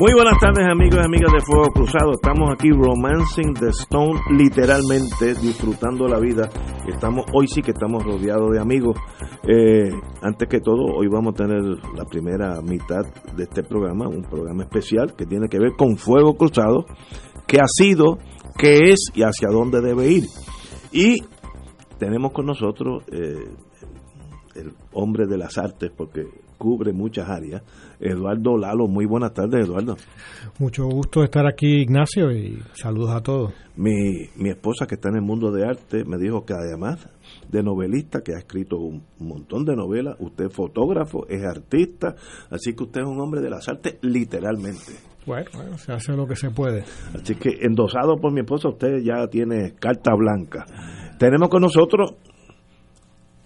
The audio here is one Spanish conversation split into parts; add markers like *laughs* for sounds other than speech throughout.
Muy buenas tardes amigos y amigas de Fuego Cruzado. Estamos aquí romancing the stone, literalmente disfrutando la vida. Estamos hoy sí que estamos rodeados de amigos. Eh, antes que todo, hoy vamos a tener la primera mitad de este programa, un programa especial que tiene que ver con Fuego Cruzado, qué ha sido, qué es y hacia dónde debe ir. Y tenemos con nosotros eh, el hombre de las artes, porque cubre muchas áreas. Eduardo Lalo, muy buenas tardes, Eduardo. Mucho gusto estar aquí, Ignacio, y saludos a todos. Mi, mi esposa, que está en el mundo de arte, me dijo que además de novelista, que ha escrito un montón de novelas, usted es fotógrafo, es artista, así que usted es un hombre de las artes, literalmente. Bueno, bueno, se hace lo que se puede. Así que endosado por mi esposa, usted ya tiene carta blanca. Tenemos con nosotros,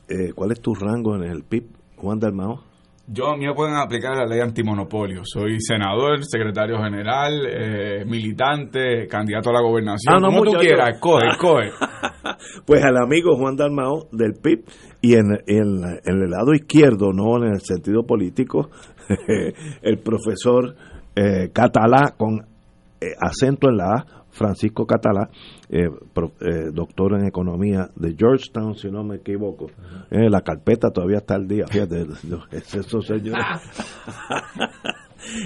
eh, ¿cuál es tu rango en el PIB, Juan Dalmao? Yo a mí me pueden aplicar la ley antimonopolio. Soy senador, secretario general, eh, militante, candidato a la gobernación. Ah, no, Como tú quieras, coge, coge. *laughs* Pues al amigo Juan Dalmao del PIB y en, en, en el lado izquierdo, no en el sentido político, *laughs* el profesor eh, Catalá con eh, acento en la A, Francisco Catalá, eh, pro- eh, doctor en economía de Georgetown, si no me equivoco. Eh, la carpeta todavía está al día, fíjate, *laughs* es eso, *laughs*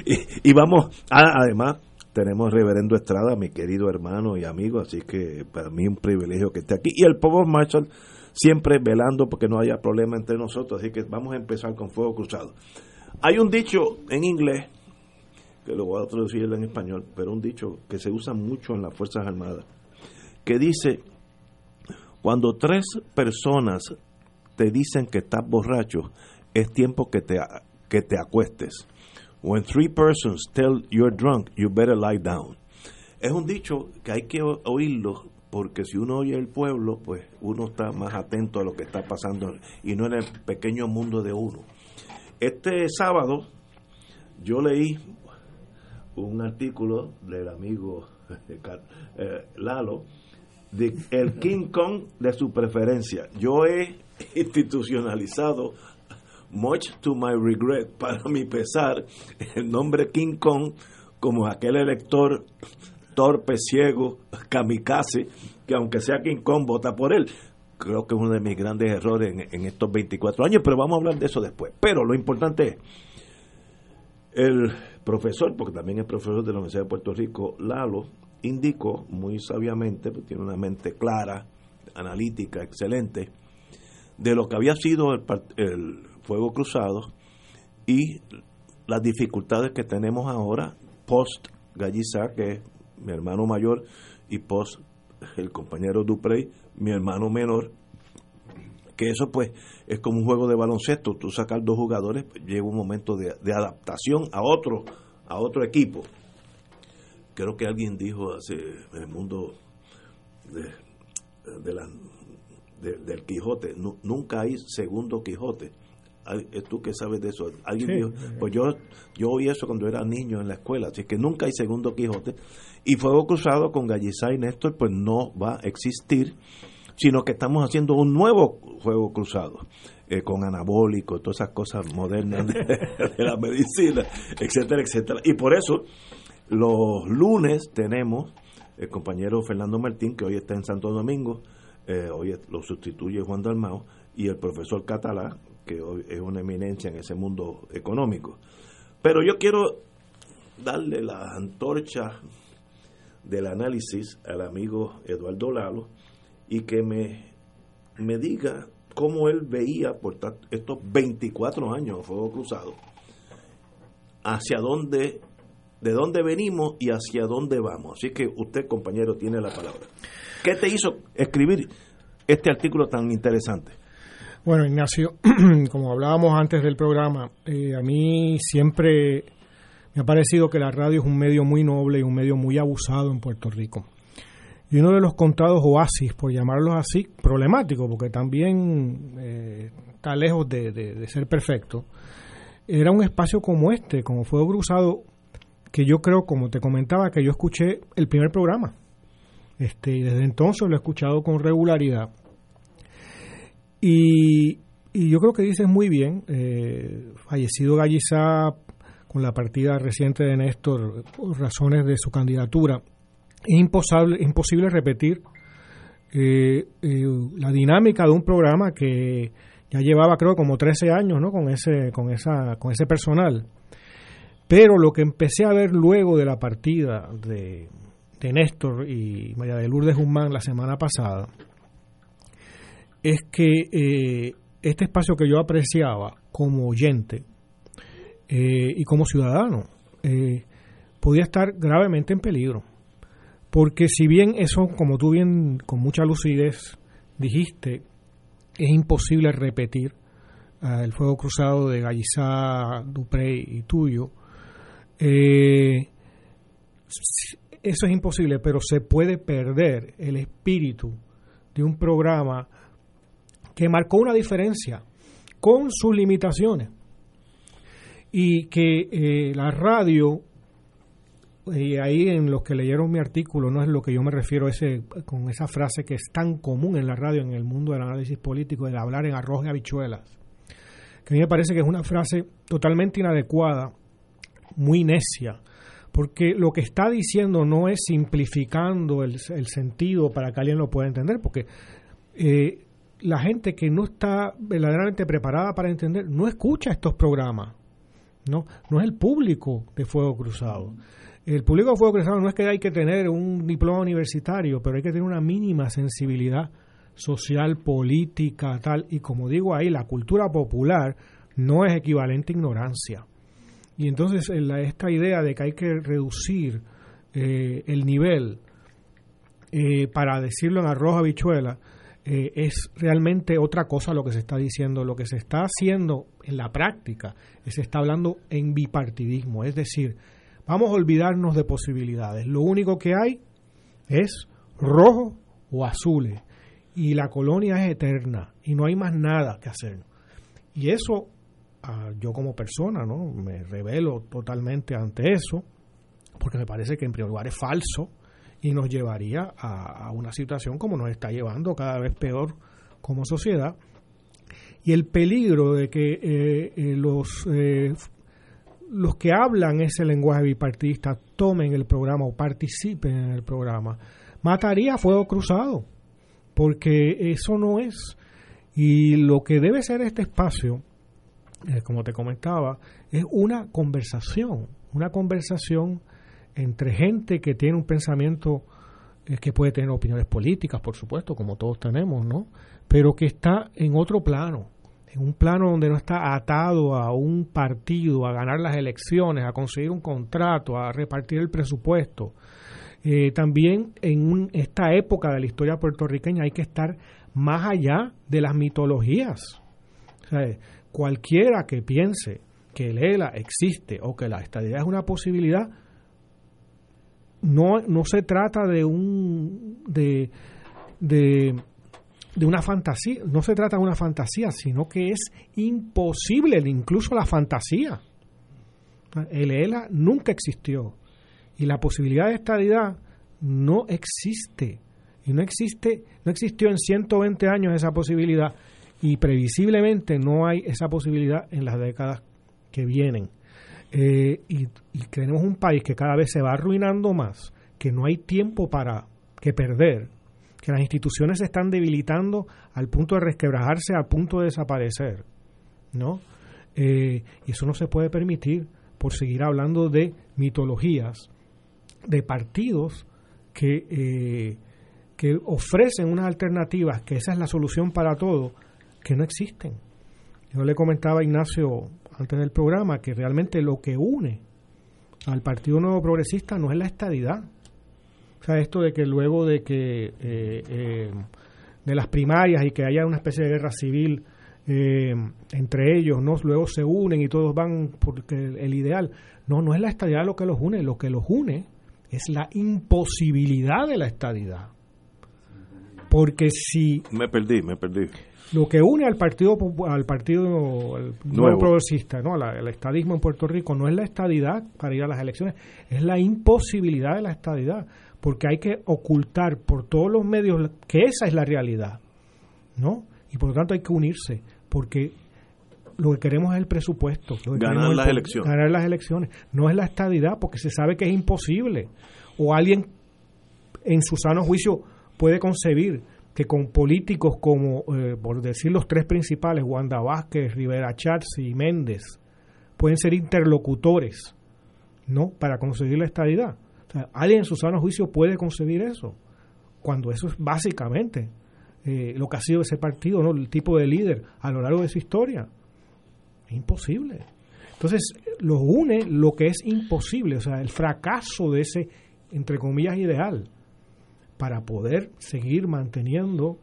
y, y vamos, ah, además, tenemos Reverendo Estrada, mi querido hermano y amigo, así que para mí un privilegio que esté aquí. Y el Povo Marshall siempre velando porque no haya problema entre nosotros, así que vamos a empezar con fuego cruzado. Hay un dicho en inglés, que lo voy a traducir en español, pero un dicho que se usa mucho en las Fuerzas Armadas, que dice, cuando tres personas te dicen que estás borracho, es tiempo que te, que te acuestes. When three persons tell you're drunk, you better lie down. Es un dicho que hay que oírlo porque si uno oye el pueblo, pues uno está más atento a lo que está pasando y no en el pequeño mundo de uno. Este sábado yo leí un artículo del amigo *laughs* eh, Lalo el King Kong de su preferencia. Yo he *laughs* institucionalizado, much to my regret, para mi pesar, el nombre King Kong como aquel elector torpe, ciego, kamikaze, que aunque sea King Kong, vota por él. Creo que es uno de mis grandes errores en estos 24 años, pero vamos a hablar de eso después. Pero lo importante es, el profesor, porque también es profesor de la Universidad de Puerto Rico, Lalo, indicó muy sabiamente, porque tiene una mente clara, analítica, excelente, de lo que había sido el, el fuego cruzado y las dificultades que tenemos ahora post Gallizá, que es mi hermano mayor, y post el compañero Duprey, mi hermano menor, que eso pues es como un juego de baloncesto, tú sacas dos jugadores, pues, llega un momento de, de adaptación a otro, a otro equipo. Creo que alguien dijo hace en el mundo de, de la- de- del Quijote, nu- nunca hay segundo Quijote. Eh, ¿Tú qué sabes de eso? Alguien Sí. dijo, pues yo, yo oí eso cuando era niño en la escuela, así que nunca hay segundo Quijote. Y Fuego Cruzado con Gallizá y Néstor, pues no va a existir sino que estamos haciendo un nuevo juego cruzado eh, con anabólicos, todas esas cosas modernas de, *laughs* de la medicina, etcétera, etcétera. Y por eso los lunes tenemos el compañero Fernando Martín, que hoy está en Santo Domingo, eh, hoy lo sustituye Juan Dalmao, y el profesor Catalá, que hoy es una eminencia en ese mundo económico. Pero yo quiero darle la antorcha del análisis al amigo Eduardo Lalo y que me, me diga cómo él veía por estos 24 años de Fuego Cruzado, hacia dónde, de dónde venimos y hacia dónde vamos. Así que usted, compañero, tiene la palabra. ¿Qué te hizo escribir este artículo tan interesante? Bueno, Ignacio, *clears throat* como hablábamos antes del programa, eh, a mí siempre me ha parecido que la radio es un medio muy noble y un medio muy abusado en Puerto Rico. Y uno de los contados oasis, por llamarlos así, problemático, porque también eh, está lejos de, ser perfecto, era un espacio como este, como Fuego Cruzado, que yo creo, como te comentaba, que yo escuché el primer programa. Este, y desde entonces lo he escuchado con regularidad. Y, yo creo que dices muy bien, eh, fallecido Gallizá con la partida reciente de Néstor por razones de su candidatura, es imposible, imposible repetir eh, eh, la dinámica de un programa que ya llevaba creo como 13 años ¿no? con, ese, con, esa, con ese personal. Pero lo que empecé a ver luego de la partida de, de Néstor y María de Lourdes Guzmán la semana pasada es que eh, este espacio que yo apreciaba como oyente eh, y como ciudadano, eh, podía estar gravemente en peligro. Porque si bien eso, como tú bien con mucha lucidez dijiste, es imposible repetir el fuego cruzado de Gallizá, Dupré y tuyo, eso es imposible, pero se puede perder el espíritu de un programa que marcó una diferencia con sus limitaciones y que eh, la radio, y ahí en los que leyeron mi artículo, no es lo que yo me refiero ese, con esa frase que es tan común en la radio, en el mundo del análisis político, de hablar en arroz y habichuelas, que a mí me parece que es una frase totalmente inadecuada, muy necia, porque lo que está diciendo no es simplificando el, sentido para que alguien lo pueda entender, porque eh, la gente que no está verdaderamente preparada para entender no escucha estos programas. No, no es el público de Fuego Cruzado. El público de Fuego Cruzado no es que hay que tener un diploma universitario, pero hay que tener una mínima sensibilidad social, política, tal. Y como digo ahí, la cultura popular no es equivalente a ignorancia. Y entonces esta idea de que hay que reducir eh, el nivel eh, para decirlo en arroz habichuela, eh, es realmente otra cosa lo que se está diciendo. Lo que se está haciendo en la práctica se está hablando en bipartidismo, es decir, vamos a olvidarnos de posibilidades. Lo único que hay es rojo o azules y la colonia es eterna y no hay más nada que hacer. Y eso, yo como persona, ¿no? me revelo totalmente ante eso, porque me parece que en primer lugar es falso y nos llevaría a, una situación como nos está llevando cada vez peor como sociedad. Y el peligro de que eh, eh, los, eh, los que hablan ese lenguaje bipartidista tomen el programa o participen en el programa, mataría a fuego cruzado, porque eso no es. Y lo que debe ser este espacio, como te comentaba, es una conversación, una conversación entre gente que tiene un pensamiento eh, que puede tener opiniones políticas, por supuesto, como todos tenemos, ¿no? Pero que está en otro plano, en un plano donde no está atado a un partido, a ganar las elecciones, a conseguir un contrato, a repartir el presupuesto. Eh, también en esta época de la historia puertorriqueña hay que estar más allá de las mitologías. Cualquiera que piense que el ELA existe o que la estadía es una posibilidad, no, no se trata de un de, de, una fantasía, no se trata de una fantasía, sino que es imposible incluso la fantasía. El ELA nunca existió y la posibilidad de estadidad no existe. Y no existe, no existió en 120 años esa posibilidad y previsiblemente no hay esa posibilidad en las décadas que vienen. Eh, y, tenemos un país que cada vez se va arruinando más, que no hay tiempo para que perder, que las instituciones se están debilitando al punto de resquebrajarse, al punto de desaparecer, ¿no? Eh, y eso no se puede permitir por seguir hablando de mitologías, de partidos que, eh, que ofrecen unas alternativas, que esa es la solución para todo, que no existen. Yo le comentaba a Ignacio antes del programa que realmente lo que une al Partido Nuevo Progresista no es la estadidad. O sea, esto de que luego de que eh, eh, de las primarias y que haya una especie de guerra civil eh, entre ellos, ¿no? Luego se unen y todos van porque el ideal. No, no es la estadidad lo que los une, lo que los une es la imposibilidad de la estadidad. Porque si... Me perdí, me perdí. Lo que une al partido al partido nuevo, progresista, ¿no? al estadismo en Puerto Rico, no es la estadidad para ir a las elecciones, es la imposibilidad de la estadidad, porque hay que ocultar por todos los medios que esa es la realidad, ¿no? Y por lo tanto hay que unirse, porque lo que queremos es el presupuesto. ganar las elecciones. Ganar las elecciones. No es la estadidad, porque se sabe que es imposible. O alguien en su sano juicio puede concebir que con políticos como, eh, por decir los tres principales, Wanda Vázquez, Rivera Chats y Méndez, pueden ser interlocutores, ¿no? Para conseguir la estadidad. O sea, alguien en su sano juicio puede concebir eso, cuando eso es básicamente eh, lo que ha sido ese partido, ¿no? El tipo de líder a lo largo de su historia. Imposible. Entonces, los une lo que es imposible, o sea, el fracaso de ese, entre comillas, ideal, para poder seguir manteniendo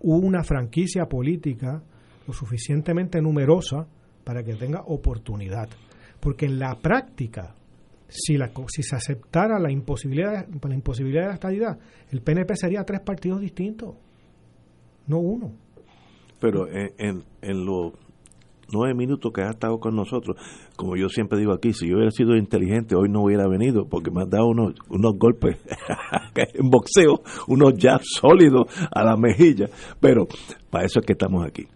una franquicia política lo suficientemente numerosa para que tenga oportunidad. Porque en la práctica, si, la, si se aceptara la imposibilidad, la imposibilidad de la estadidad, el PNP sería tres partidos distintos, no uno. Pero en, en, en lo nueve minutos que ha estado con nosotros, como yo siempre digo aquí, si yo hubiera sido inteligente hoy no hubiera venido porque me ha dado unos, unos golpes *laughs* en boxeo, unos jabs sólidos a la mejilla, pero para eso es que estamos aquí.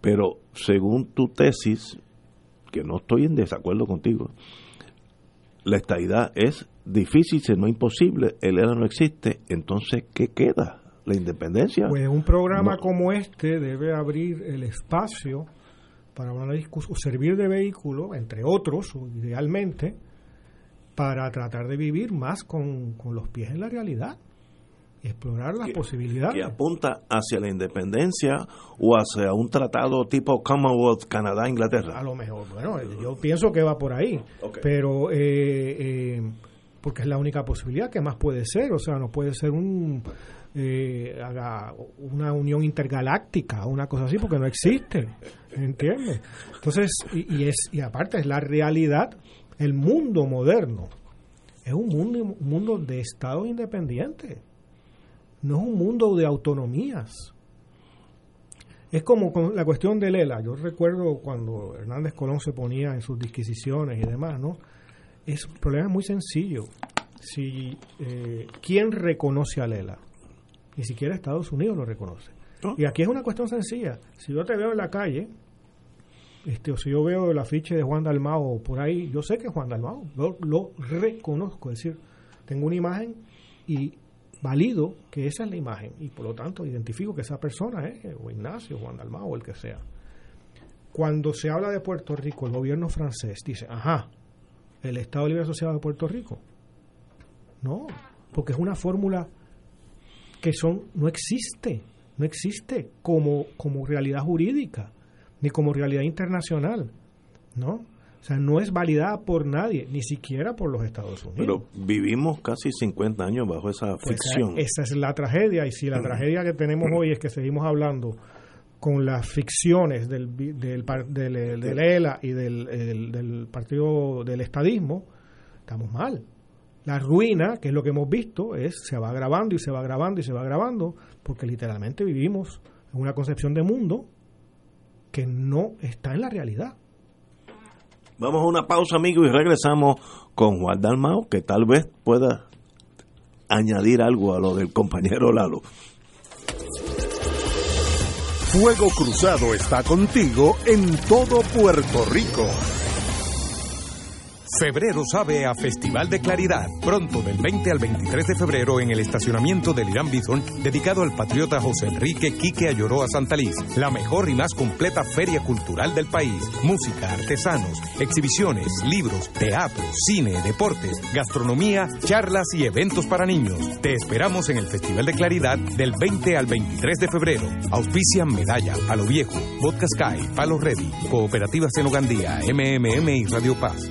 Pero según tu tesis, que no estoy en desacuerdo contigo, la estadidad es difícil, si no imposible, el ERA no existe, entonces ¿qué queda? La independencia. Pues un programa como este debe abrir el espacio para una discusión, servir de vehículo, entre otros, idealmente, para tratar de vivir más con, los pies en la realidad explorar las posibilidades. Que apunta hacia la independencia o hacia un tratado tipo Commonwealth, Canadá, Inglaterra. A lo mejor, bueno, yo pienso que va por ahí, pero eh, eh, porque es la única posibilidad que más puede ser, o sea, no puede ser un eh, haga una unión intergaláctica, una cosa así, porque no existe, ¿entiendes? Entonces, y, es y aparte es la realidad, el mundo moderno es un mundo, un mundo de estados independientes, no es un mundo de autonomías. Es como con la cuestión de Lela. Yo recuerdo cuando Hernández Colón se ponía en sus disquisiciones y demás, ¿no? Es un problema muy sencillo. Si eh, quién reconoce a Lela, ni siquiera Estados Unidos lo reconoce. Y aquí es una cuestión sencilla. Si yo te veo en la calle, este, o si yo veo el afiche de Juan Dalmao por ahí, yo sé que es Juan Dalmao, lo, lo reconozco, es decir, tengo una imagen y valido que esa es la imagen y por lo tanto identifico que esa persona es o Ignacio, Juan Dalmao o el que sea. Cuando se habla de Puerto Rico, el gobierno francés dice, ajá, el Estado Libre Asociado de Puerto Rico. No, porque es una fórmula que son no existe, no existe como, como realidad jurídica, ni como realidad internacional, ¿no? O sea, no es validada por nadie, ni siquiera por los Estados Unidos. Pero vivimos casi 50 años bajo esa pues ficción. Esa, es la tragedia, y si la tragedia que tenemos hoy es que seguimos hablando con las ficciones del, del, del, del ELA y del, del partido del estadismo, estamos mal. La ruina, que es lo que hemos visto, es se va grabando y se va grabando y se va grabando, porque literalmente vivimos en una concepción de mundo que no está en la realidad. Vamos a una pausa, amigos, y regresamos con Juan Dalmao, que tal vez pueda añadir algo a lo del compañero Lalo. Fuego Cruzado está contigo en todo Puerto Rico. Febrero sabe a Festival de Claridad. Pronto, del 20 al 23 de febrero, en el estacionamiento del Irán Bison, dedicado al patriota José Enrique Quique Ayoroa Santaliz. La mejor y más completa feria cultural del país. Música, artesanos, exhibiciones, libros, teatro, cine, deportes, gastronomía, charlas y eventos para niños. Te esperamos en el Festival de Claridad del 20 al 23 de febrero. Auspician Medalla, Palo Viejo, Vodka Sky, Palo Ready, Cooperativa Senogandía, MMM y Radio Paz.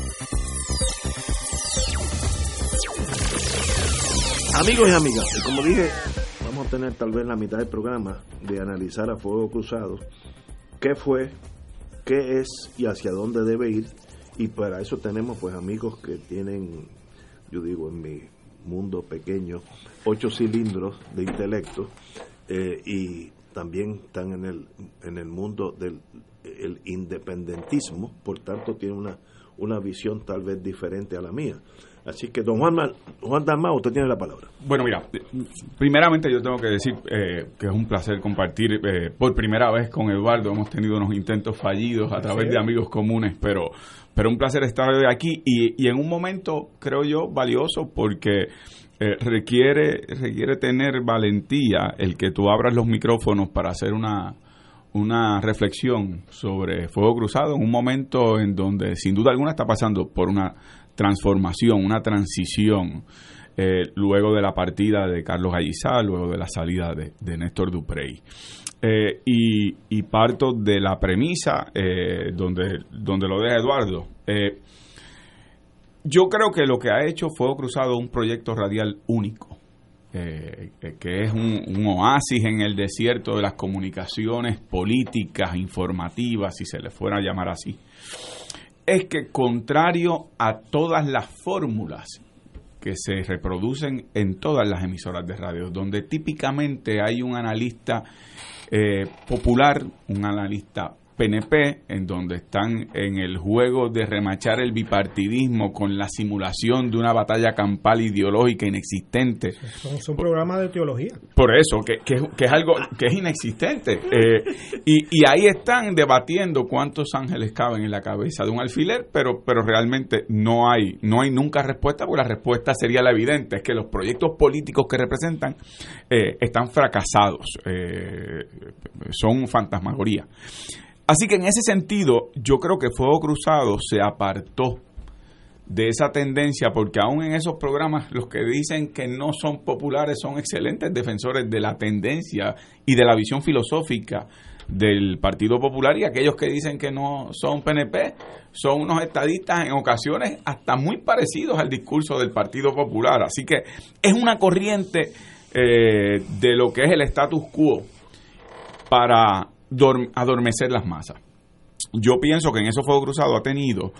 Amigos y amigas, como dije, vamos a tener tal vez la mitad del programa de analizar a fuego cruzado qué fue, qué es y hacia dónde debe ir. Y para eso tenemos pues amigos que tienen, yo digo en mi mundo pequeño, ocho cilindros de intelecto eh, y también están en el, en el mundo del el independentismo, por tanto tiene una, una visión tal vez diferente a la mía. Así que, don Juan, Juan Dalmau, usted tiene la palabra. Bueno, mira, primeramente yo tengo que decir eh, que es un placer compartir eh, por primera vez con Eduardo. Hemos tenido unos intentos fallidos a través de amigos comunes, pero, pero un placer estar hoy aquí y, y en un momento, creo yo, valioso porque eh, requiere, requiere tener valentía el que tú abras los micrófonos para hacer una, una reflexión sobre Fuego Cruzado en un momento en donde sin duda alguna está pasando por una transformación, una transición, eh, luego de la partida de Carlos Gallizá, luego de la salida de, de Néstor Duprey. Eh, y, parto de la premisa eh, donde, donde lo deja Eduardo. Eh, yo creo que lo que ha hecho Fuego Cruzado un proyecto radial único, que es un, un, oasis en el desierto de las comunicaciones políticas, informativas, si se le fuera a llamar así es que contrario a todas las fórmulas que se reproducen en todas las emisoras de radio, donde típicamente hay un analista eh, popular, un analista PNP, en donde están en el juego de remachar el bipartidismo con la simulación de una batalla campal ideológica inexistente. Es un programa de teología. Por eso, que, que, que es algo que es inexistente. Eh, y, y, ahí están debatiendo cuántos ángeles caben en la cabeza de un alfiler, pero, pero realmente no hay, no hay nunca respuesta, porque la respuesta sería la evidente, es que los proyectos políticos que representan eh, están fracasados, eh, son fantasmagoría. Así que en ese sentido, yo creo que Fuego Cruzado se apartó de esa tendencia porque aún en esos programas los que dicen que no son populares son excelentes defensores de la tendencia y de la visión filosófica del Partido Popular y aquellos que dicen que no son PNP son unos estadistas en ocasiones hasta muy parecidos al discurso del Partido Popular. Así que es una corriente eh, de lo que es el status quo para adormecer las masas. Yo pienso que en eso Fuego Cruzado ha tenido,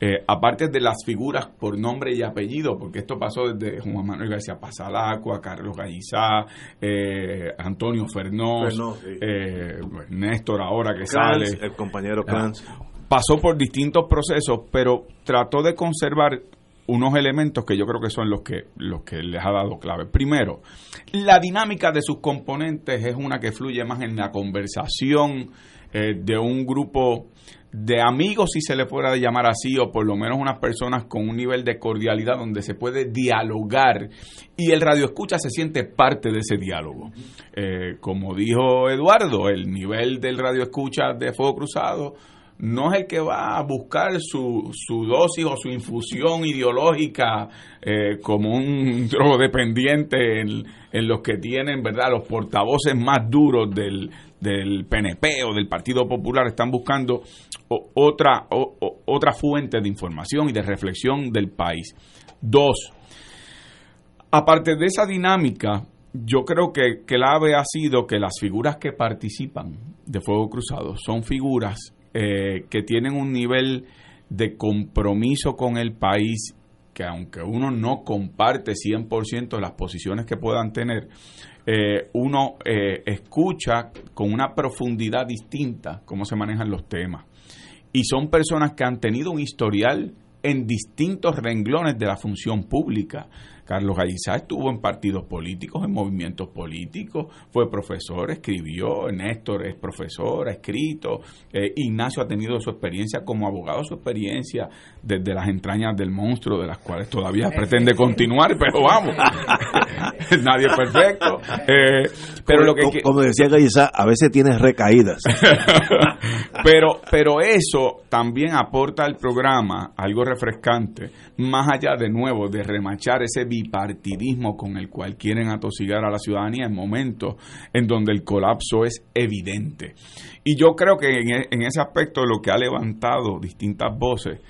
eh, aparte de las figuras por nombre y apellido, porque esto pasó desde Juan Manuel García Pasalacua, Carlos Gallizá, eh, Antonio Fernós, sí. eh, Néstor ahora que sale. El compañero Clance. Pasó por distintos procesos, pero trató de conservar unos elementos que yo creo que son los que, los que les ha dado clave. Primero, la dinámica de sus componentes es una que fluye más en la conversación eh, de un grupo de amigos, si se le fuera llamar así, o por lo menos unas personas con un nivel de cordialidad donde se puede dialogar y el radio escucha se siente parte de ese diálogo. Eh, como dijo Eduardo, el nivel del radio escucha de Fuego Cruzado no es el que va a buscar su, su dosis o su infusión ideológica eh, como un *laughs* drogodependiente en, en los que tienen, ¿verdad?, los portavoces más duros del, del PNP o del Partido Popular están buscando otra, otra fuente de información y de reflexión del país. Dos, aparte de esa dinámica, yo creo que, que la AVE ha sido que las figuras que participan de Fuego Cruzado son figuras eh, que tienen un nivel de compromiso con el país que aunque uno no comparte 100% las posiciones que puedan tener, eh, uno eh, escucha con una profundidad distinta cómo se manejan los temas. Y son personas que han tenido un historial en distintos renglones de la función pública. Carlos Gallizá estuvo en partidos políticos, en movimientos políticos, fue profesor, escribió, Néstor es profesor, ha escrito, eh, Ignacio ha tenido su experiencia como abogado, su experiencia desde las entrañas del monstruo, de las cuales todavía pretende continuar, pero vamos, *laughs* nadie es perfecto. Eh, pero lo que, como, decía Gallizá, a veces tiene recaídas. *laughs* pero, pero eso también aporta al programa algo refrescante, más allá de nuevo de remachar ese bipartidismo con el cual quieren atosigar a la ciudadanía en momentos en donde el colapso es evidente. Y yo creo que en, e, ese aspecto lo que ha levantado distintas voces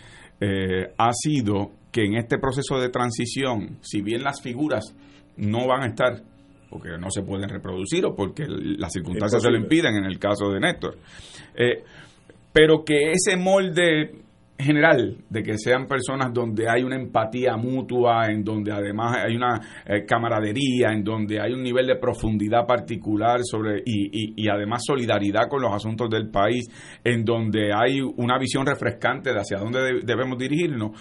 eh, ha sido que en este proceso de transición, si bien las figuras no van a estar porque no se pueden reproducir o porque las circunstancias se lo impiden en el caso de Néstor. Eh, pero que ese molde general de que sean personas donde hay una empatía mutua, en donde además hay una eh, camaradería, en donde hay un nivel de profundidad particular sobre y, y, además solidaridad con los asuntos del país, en donde hay una visión refrescante de hacia dónde debemos dirigirnos.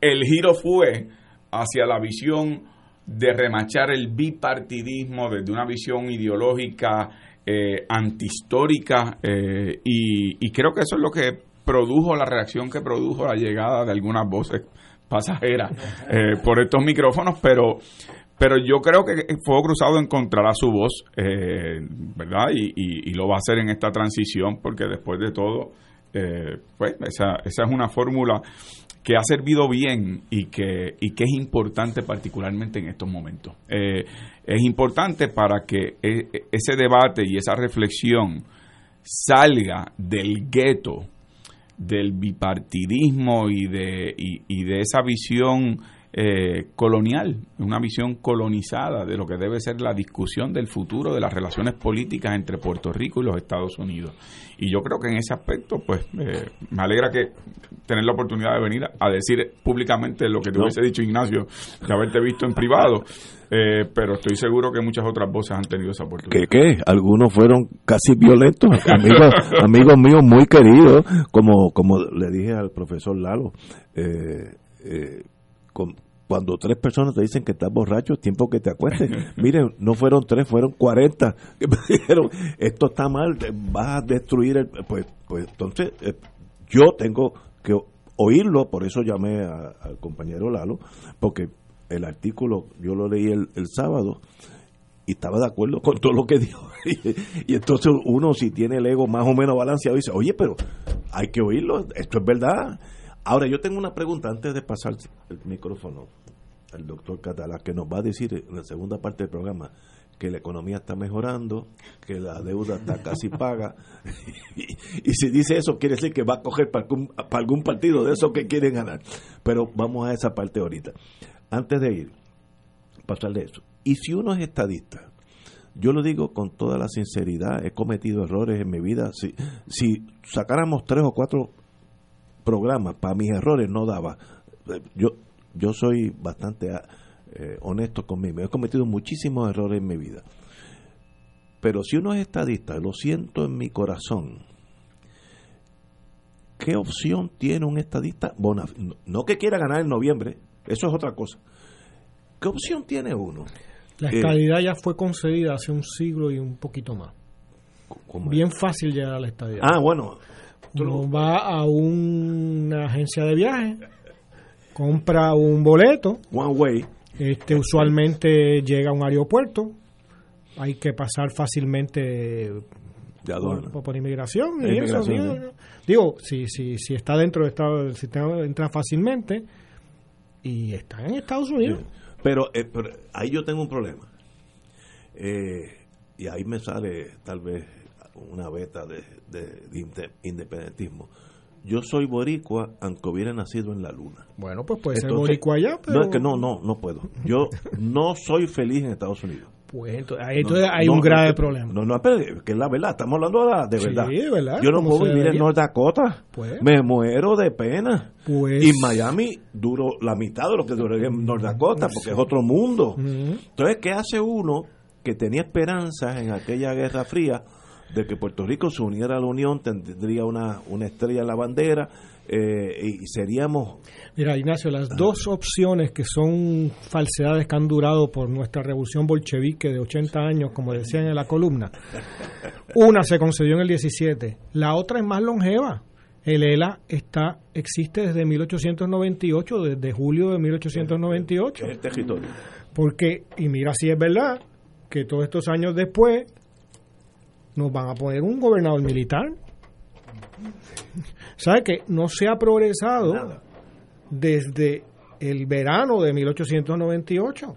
El giro fue hacia la visión de remachar el bipartidismo desde una visión ideológica eh, antihistórica eh, y, y creo que eso es lo que produjo la reacción que produjo la llegada de algunas voces pasajeras eh, por estos micrófonos, pero pero yo creo que Fuego Cruzado encontrará su voz, eh, ¿verdad? Y, lo va a hacer en esta transición, porque después de todo, eh, pues esa, esa es una fórmula que ha servido bien y que, y que es importante particularmente en estos momentos. es importante para que e, e, ese debate y esa reflexión salga del gueto del bipartidismo y de, y, de esa visión eh, colonial, una visión colonizada de lo que debe ser la discusión del futuro de las relaciones políticas entre Puerto Rico y los Estados Unidos. Y yo creo que en ese aspecto, pues, eh, me alegra que tener la oportunidad de venir a decir públicamente lo que te hubiese dicho Ignacio, de haberte visto en privado. Eh, pero estoy seguro que muchas otras voces han tenido esa oportunidad. ¿Qué, qué? Algunos fueron casi violentos, amigos, *laughs* amigos míos muy queridos, como, como le dije al profesor Lalo, eh, eh, cuando tres personas te dicen que estás borracho, es tiempo que te acuestes. *laughs* Miren, no fueron tres, fueron cuarenta *laughs* que me dijeron, esto está mal, vas a destruir el... Pues, pues entonces, yo tengo que oírlo, por eso llamé al compañero Lalo, porque el artículo, yo lo leí el, sábado y estaba de acuerdo con todo lo que *laughs* dijo. y, entonces uno si tiene el ego más o menos balanceado dice, oye, pero hay que oírlo, esto es verdad. Ahora yo tengo una pregunta antes de pasar el micrófono al doctor Catalá, que nos va a decir en la segunda parte del programa que la economía está mejorando, que la deuda está casi paga. *laughs* y, si dice eso, quiere decir que va a coger para algún, para algún partido de esos que quieren ganar. Pero vamos a esa parte ahorita antes de ir, pasarle eso. Y si uno es estadista, yo lo digo con toda la sinceridad, he cometido errores en mi vida. Si, si sacáramos tres o cuatro programas para mis errores, no daba. Yo, yo soy bastante eh, honesto conmigo. He cometido muchísimos errores en mi vida. Pero si uno es estadista, lo siento en mi corazón, ¿qué opción tiene un estadista? Bona, no que quiera ganar en noviembre, eso es otra cosa. ¿Qué opción tiene uno? La estadidad ya fue concedida hace un siglo y un poquito más. Bien fácil llegar a la estadidad. Ah, bueno. Uno va a una agencia de viaje, compra un boleto. One way. Este, usualmente llega a un aeropuerto. Hay que pasar fácilmente por, inmigración. Y eso, digo, si, si, si está dentro del, estado, del sistema, entra fácilmente y está en Estados Unidos. Pero, eh, pero ahí yo tengo un problema. Eh, y ahí me sale tal vez una beta de, de, independentismo. Yo soy boricua aunque hubiera nacido en la luna. Bueno, pues puede ser boricua allá, pero... No, es que no, no, no puedo. Yo no soy feliz en Estados Unidos. Pues entonces, ahí hay un grave problema. No, no, pero que es la verdad, estamos hablando de, verdad. Sí, ¿verdad? Yo no puedo vivir en North Dakota. Pues. Me muero de pena. Pues. Y Miami duro la mitad de lo que duró en North Dakota, porque es otro mundo. Entonces, ¿qué hace uno que tenía esperanzas en aquella Guerra Fría de que Puerto Rico se uniera a la Unión, tendría una, una estrella en la bandera eh, y seríamos... Mira, Ignacio, las dos opciones que son falsedades que han durado por nuestra revolución bolchevique de 80 años, como decían en la columna, una se concedió en el 17, la otra es más longeva. El ELA está, existe desde 1898, desde julio de 1898. Es el territorio. Porque, y mira si es verdad, que todos estos años después nos van a poner un gobernador militar. ¿Sabe que no se ha progresado desde el verano de 1898?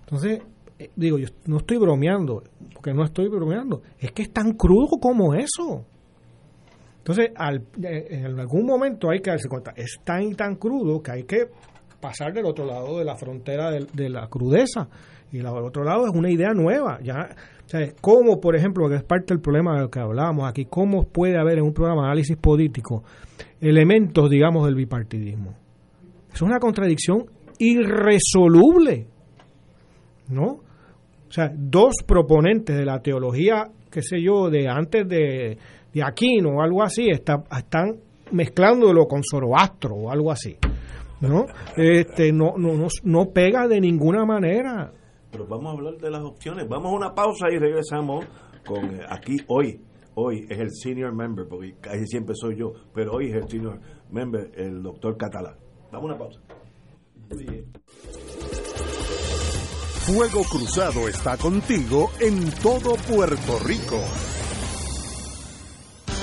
Entonces, eh, digo, yo no estoy bromeando, porque no estoy bromeando, es que es tan crudo como eso. Entonces, al, eh, en algún momento hay que darse cuenta, es tan y tan crudo que hay que pasar del otro lado de la frontera de, la crudeza. Y el otro lado es una idea nueva. Ya, o sea, ¿Cómo, por ejemplo, que es parte del problema de lo que hablábamos aquí, cómo puede haber en un programa de análisis político elementos, digamos, del bipartidismo? Es una contradicción irresoluble, ¿no? O sea, dos proponentes de la teología, qué sé yo, de antes de, de Aquino o algo así, está, están mezclándolo con Zoroastro o algo así, ¿no? Este, no, no, no, no pega de ninguna manera. Pero vamos a hablar de las opciones. Vamos a una pausa y regresamos con eh, aquí hoy. Hoy es el senior member, porque casi siempre soy yo, pero hoy es el senior member, el doctor Catalán. Vamos a una pausa. Fuego Cruzado está contigo en todo Puerto Rico.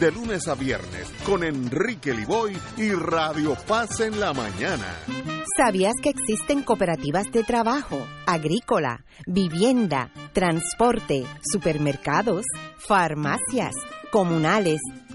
de lunes a viernes con Enrique Liboy y Radio Paz en la mañana. ¿Sabías que existen cooperativas de trabajo, agrícola, vivienda, transporte, supermercados, farmacias, comunales,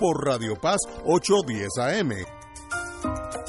por Radio Paz 810 AM.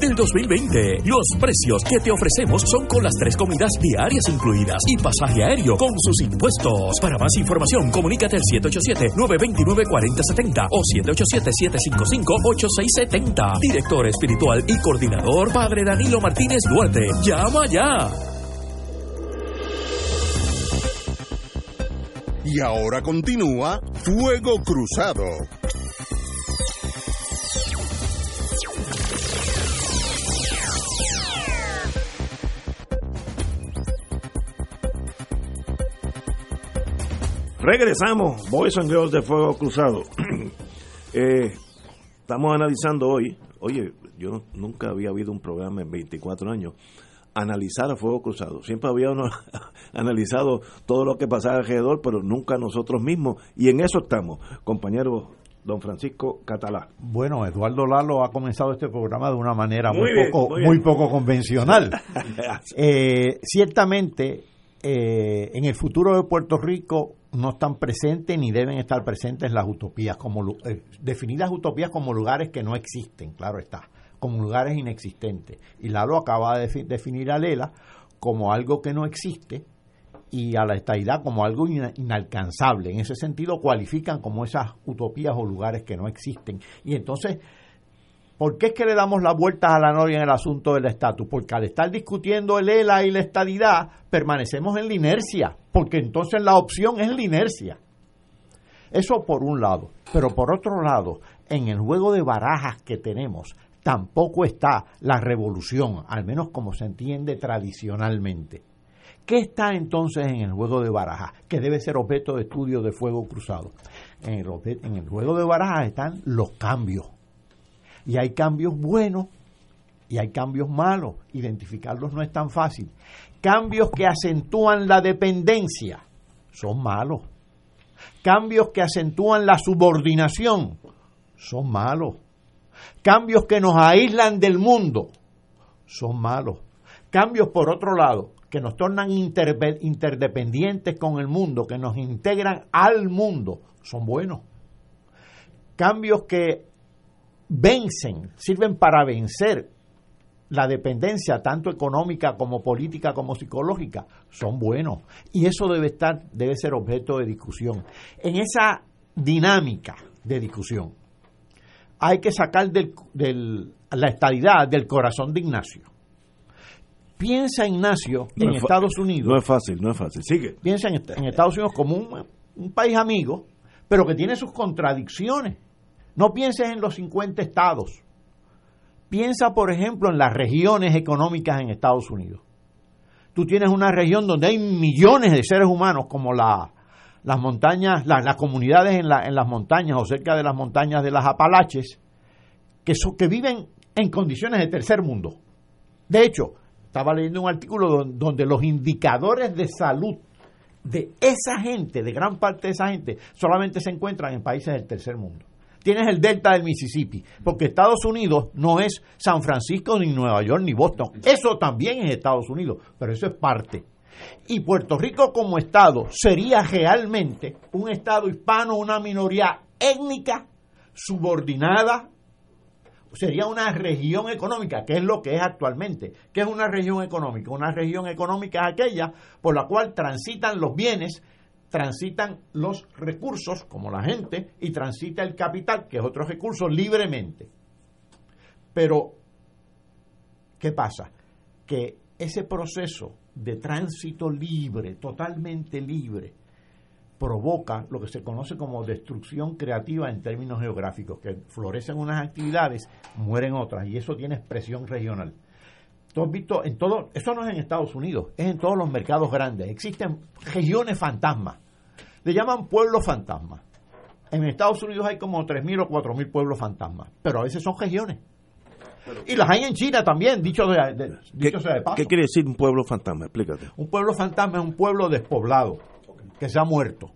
del 2020. Los precios que te ofrecemos son con las tres comidas diarias incluidas y pasaje aéreo con sus impuestos. Para más información, comunícate al 787-929-4070 o 787-755-8670. Director espiritual y coordinador, Padre Danilo Martínez Duarte. Llama ya. Y ahora continúa Fuego Cruzado. Regresamos, Boys and Girls de Fuego Cruzado. *clears throat* Eh, estamos analizando hoy, oye, yo nunca había habido un programa en 24 años, analizar a Fuego Cruzado. Siempre habíamos *laughs* analizado todo lo que pasaba alrededor, pero nunca nosotros mismos. Y en eso estamos, compañero don Francisco Catalá. Bueno, Eduardo Lalo ha comenzado este programa de una manera muy, poco, muy, poco convencional. *laughs* eh, ciertamente, eh, en el futuro de Puerto Rico no están presentes ni deben estar presentes las utopías, como eh, utopías como lugares que no existen, claro está, como lugares inexistentes. Y Lalo acaba de definir a Lela como algo que no existe y a la estadidad como algo inalcanzable. En ese sentido cualifican como esas utopías o lugares que no existen. Y entonces ¿Por qué es que le damos la vuelta a la novia en el asunto del estatus? Porque al estar discutiendo el ELA y la estadidad, permanecemos en la inercia, porque entonces la opción es la inercia. Eso por un lado. Pero por otro lado, en el juego de barajas que tenemos, tampoco está la revolución, al menos como se entiende tradicionalmente. ¿Qué está entonces en el juego de barajas? Que debe ser objeto de estudio de fuego cruzado. En el, en el juego de barajas están los cambios y hay cambios buenos y hay cambios malos. Identificarlos no es tan fácil. Cambios que acentúan la dependencia son malos. Cambios que acentúan la subordinación son malos. Cambios que nos aíslan del mundo son malos. Cambios, por otro lado, que nos tornan interdependientes con el mundo, que nos integran al mundo, son buenos. Cambios que vencen, sirven para vencer la dependencia tanto económica como política como psicológica son buenos. Y eso debe estar debe ser objeto de discusión. En esa dinámica de discusión hay que sacar del, la estadidad del corazón de Ignacio. Piensa Ignacio en Estados Unidos. no es fácil no es fácil. Sigue. Piensa en, en Estados Unidos como un, un país amigo pero que tiene sus contradicciones no pienses en los 50 estados. Piensa, por ejemplo, en las regiones económicas en Estados Unidos. Tú tienes una región donde hay millones de seres humanos, como la, las montañas, las comunidades en, la, en, las montañas o cerca de las montañas de las Apalaches, que, que viven en condiciones de tercer mundo. De hecho, estaba leyendo un artículo donde los indicadores de salud de esa gente, de gran parte de esa gente, solamente se encuentran en países del tercer mundo tienes el delta del Mississippi, porque Estados Unidos no es San Francisco, ni Nueva York, ni Boston. Eso también es Estados Unidos, pero eso es parte. Y Puerto Rico como Estado sería realmente un Estado hispano, una minoría étnica subordinada, sería una región económica, que es lo que es actualmente. ¿Qué es una región económica? Una región económica es aquella por la cual transitan los bienes transitan los recursos, como la gente, y transita el capital, que es otro recurso, libremente. Pero, ¿qué pasa? Que ese proceso de tránsito libre, totalmente libre, provoca lo que se conoce como destrucción creativa en términos geográficos, que florecen unas actividades, mueren otras, y eso tiene expresión regional. Tú has visto en todo, eso no es en Estados Unidos, es en todos los mercados grandes. Existen regiones fantasmas. Le llaman pueblos fantasmas. En Estados Unidos hay como 3.000 o 4.000 pueblos fantasmas, pero a veces son regiones. Y las hay en China también, dicho, de, dicho sea de paso. ¿Qué quiere decir un pueblo fantasma? Explícate. Un pueblo fantasma es un pueblo despoblado, que se ha muerto.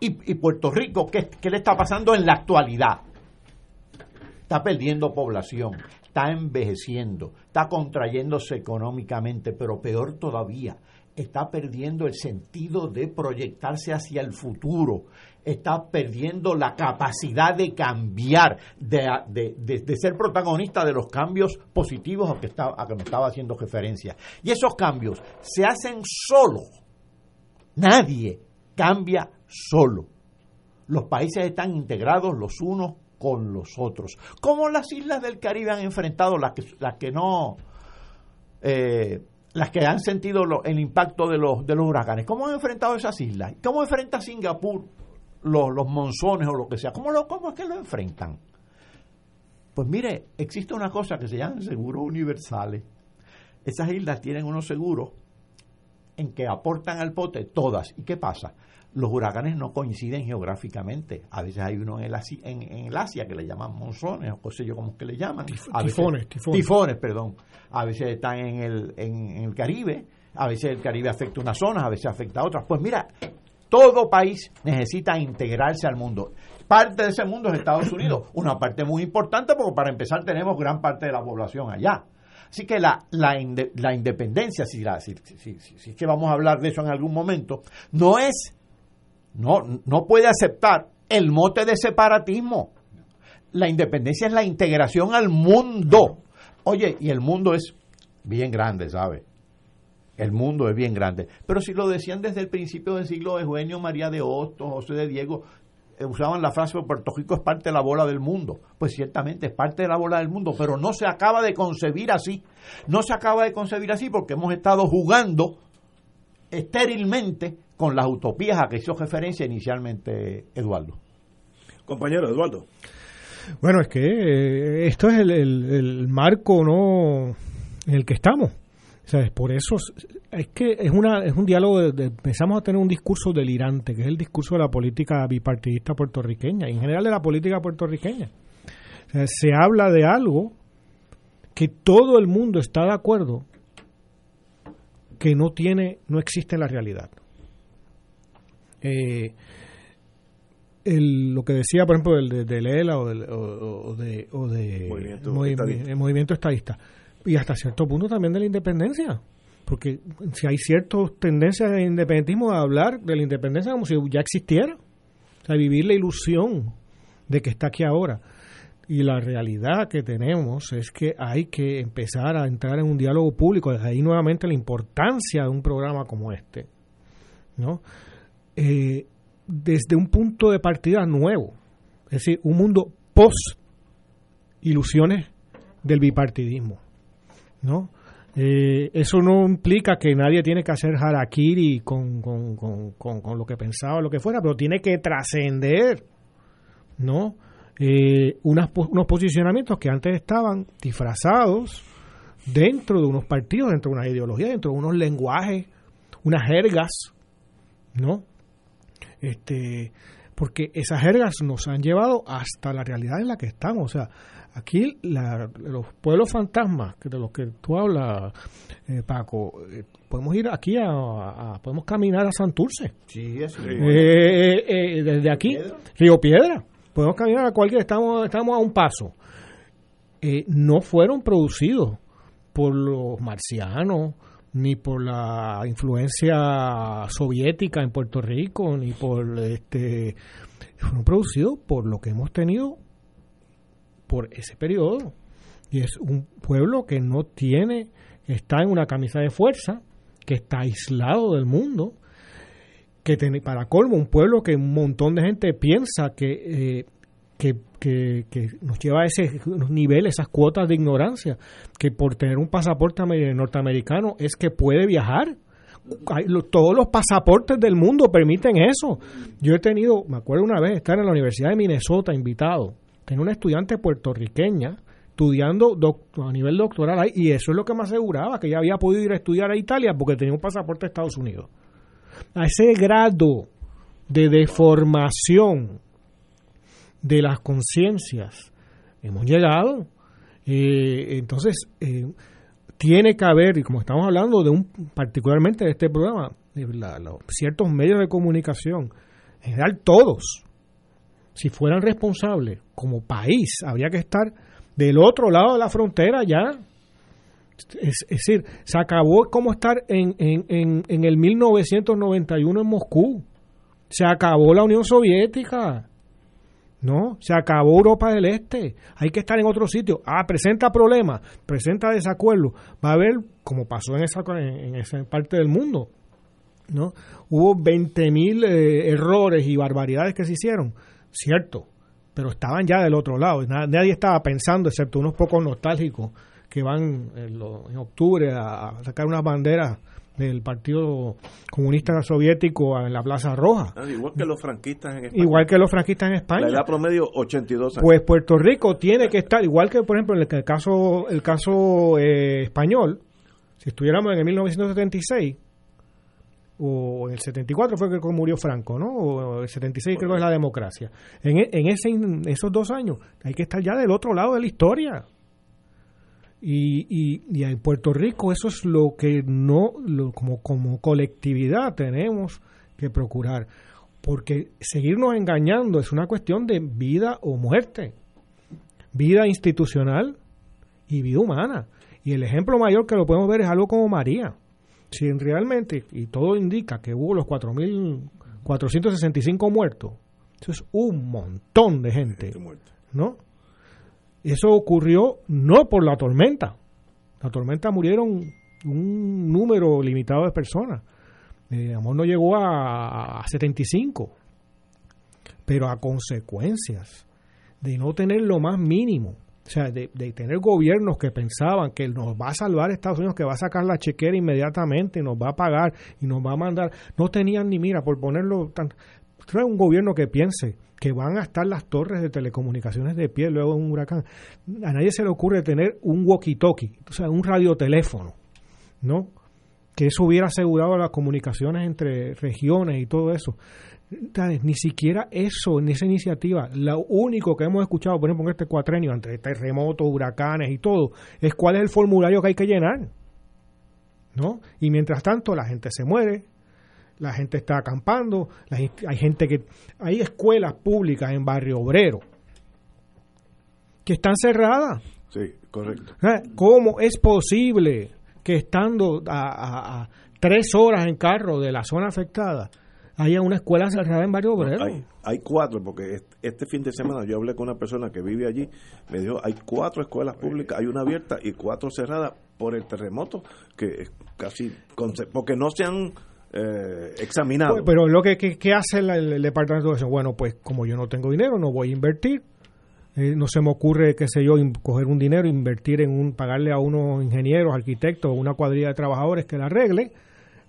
Y, y, Puerto Rico, ¿qué, ¿qué le está pasando en la actualidad? Está perdiendo población, está envejeciendo, está contrayéndose económicamente, pero peor todavía, está perdiendo el sentido de proyectarse hacia el futuro, está perdiendo la capacidad de cambiar, de, ser protagonista de los cambios positivos a que, a que me estaba haciendo referencia. Y esos cambios se hacen solo. Nadie cambia solo. Los países están integrados los unos con los otros. ¿Cómo las islas del Caribe han enfrentado las que, las que no... Eh, las que han sentido el impacto de los, de los huracanes. ¿Cómo han enfrentado esas islas? ¿Cómo enfrenta Singapur los, los monzones o lo que sea? ¿Cómo, lo, ¿Cómo es que lo enfrentan? Pues mire, existe una cosa que se llama seguros universales. Esas islas tienen unos seguros en que aportan al pote todas. ¿Y qué pasa? Los huracanes no coinciden geográficamente. A veces hay uno en el, Asia, en, el Asia que le llaman monzones, o sé yo cómo que le llaman. tifones, tifones, perdón. A veces están en el, en, el Caribe, a veces el Caribe afecta unas zonas, a veces afecta a otras. Pues mira, todo país necesita integrarse al mundo. Parte de ese mundo es Estados Unidos, *laughs* una parte muy importante porque para empezar tenemos gran parte de la población allá. Así que la, la, la independencia, si, la, si, si, si, es que vamos a hablar de eso en algún momento, no es no, no puede aceptar el mote de separatismo. La independencia es la integración al mundo. Oye, y el mundo es bien grande, ¿sabe? El mundo es bien grande. Pero si lo decían desde el principio del siglo, Eugenio María de Hostos, José de Diego, eh, usaban la frase Puerto Rico es parte de la bola del mundo. Pues ciertamente es parte de la bola del mundo, pero no se acaba de concebir así. No se acaba de concebir así porque hemos estado jugando estérilmente con las utopías a que hizo referencia inicialmente Eduardo. Compañero Eduardo. Bueno, es que eh, esto es el, marco no en el que estamos. O sea, por eso es que es una es un diálogo empezamos a tener un discurso delirante, que es el discurso de la política bipartidista puertorriqueña, y en general de la política puertorriqueña. se habla de algo que todo el mundo está de acuerdo que no tiene no existe en la realidad. Eh, lo que decía, por ejemplo, del de, Lela o, del, o, de, o de movimiento, movimiento estadista. Y hasta cierto punto también de la independencia. Porque si hay ciertas tendencias de independentismo a hablar de la independencia como si ya existiera. O sea, vivir la ilusión de que está aquí ahora. Y la realidad que tenemos es que hay que empezar a entrar en un diálogo público. Desde ahí nuevamente la importancia de un programa como este. ¿no? Eh, desde un punto de partida nuevo, es decir, un mundo post ilusiones del bipartidismo, ¿no? Eh, eso no implica que nadie tiene que hacer harakiri con, con, con, lo que pensaba, lo que fuera, pero tiene que trascender, ¿no? Eh, unos posicionamientos que antes estaban disfrazados dentro de unos partidos, dentro de una ideología, dentro de unos lenguajes, unas jergas, ¿no? este porque esas jergas nos han llevado hasta la realidad en la que estamos. O sea, aquí los pueblos fantasmas de los que tú hablas, eh, Paco, eh, podemos ir aquí a, podemos caminar a Santurce. Sí, eh, desde aquí, Río Piedra. Podemos caminar a cualquier, estamos, estamos a un paso. no fueron producidos por los marcianos, ni por la influencia soviética en Puerto Rico, ni por este fueron producidos por lo que hemos tenido por ese periodo. Y es un pueblo que no tiene, está en una camisa de fuerza, que está aislado del mundo, que tiene, para colmo, un pueblo que un montón de gente piensa que eh, que, que, nos lleva a ese nivel, esas cuotas de ignorancia, que por tener un pasaporte norteamericano es que puede viajar. todos los pasaportes del mundo permiten eso. Yo he tenido, me acuerdo una vez estar en la Universidad de Minnesota invitado, tenía una estudiante puertorriqueña estudiando a nivel doctoral ahí, y eso es lo que me aseguraba, que ella había podido ir a estudiar a Italia porque tenía un pasaporte de Estados Unidos. A ese grado de deformación de las conciencias hemos llegado Eh, entonces, eh, tiene que haber, y como estamos hablando de un, particularmente de este programa, ciertos medios de comunicación, en general todos, si fueran responsables como país, habría que estar del otro lado de la frontera ya. Es, decir, se acabó como estar en, en, en, en el 1991 en Moscú. Se acabó la Unión Soviética. No, se acabó Europa del Este. Hay que estar en otro sitio. Ah, presenta problemas, presenta desacuerdos. Va a haber, como pasó en esa, en esa parte del mundo, ¿no? Hubo 20.000 eh, errores y barbaridades que se hicieron, cierto, pero estaban ya del otro lado. Nadie estaba pensando, excepto unos pocos nostálgicos que van en, en octubre a sacar unas banderas del Partido Comunista Soviético en la Plaza Roja. Ah, igual que los franquistas en España. Igual que los franquistas en España. La edad promedio 82 años. Pues Puerto Rico tiene que estar, igual que por ejemplo en el caso, el caso eh, español, si estuviéramos en el 1976, o en el 74 fue que murió Franco, ¿no? O el 76 creo que es la democracia. En, e, en, ese, en esos dos años hay que estar ya del otro lado de la historia. Y, y, en Puerto Rico eso es lo que no, como, como colectividad tenemos que procurar. Porque seguirnos engañando es una cuestión de vida o muerte. Vida institucional y vida humana. Y el ejemplo mayor que lo podemos ver es algo como María. Si realmente, y todo indica que hubo los 4.465 muertos, eso es un montón de gente, ¿no? Eso ocurrió no por la tormenta. La tormenta murieron un número limitado de personas. Eh, Amor no llegó a, 75, pero a consecuencias de no tener lo más mínimo. O sea, de, tener gobiernos que pensaban que nos va a salvar Estados Unidos, que va a sacar la chequera inmediatamente, nos va a pagar y nos va a mandar. No tenían ni mira, por ponerlo tan. Trae un gobierno que piense que van a estar las torres de telecomunicaciones de pie luego de un huracán. A nadie se le ocurre tener un walkie-talkie, o sea, un radioteléfono, ¿no? Que eso hubiera asegurado las comunicaciones entre regiones y todo eso. Ni siquiera eso, ni esa iniciativa. Lo único que hemos escuchado, por ejemplo, en este cuatrenio, entre terremotos, huracanes y todo, es cuál es el formulario que hay que llenar. ¿No? Y mientras tanto, la gente se muere, la gente está acampando, hay gente que hay escuelas públicas en Barrio Obrero que están cerradas. Sí, correcto. ¿Cómo es posible que estando a, tres horas en carro de la zona afectada haya una escuela cerrada en Barrio Obrero? hay, cuatro, porque este fin de semana yo hablé con una persona que vive allí, me dijo, hay cuatro escuelas públicas, hay una abierta y cuatro cerradas por el terremoto, que casi, porque no se han eh, examinado. Pues, pero lo que, hace el, Departamento de Educación, bueno, pues como yo no tengo dinero, no voy a invertir. Eh, no se me ocurre, qué sé yo, coger un dinero, invertir en un, pagarle a unos ingenieros, arquitectos, una cuadrilla de trabajadores que la arregle,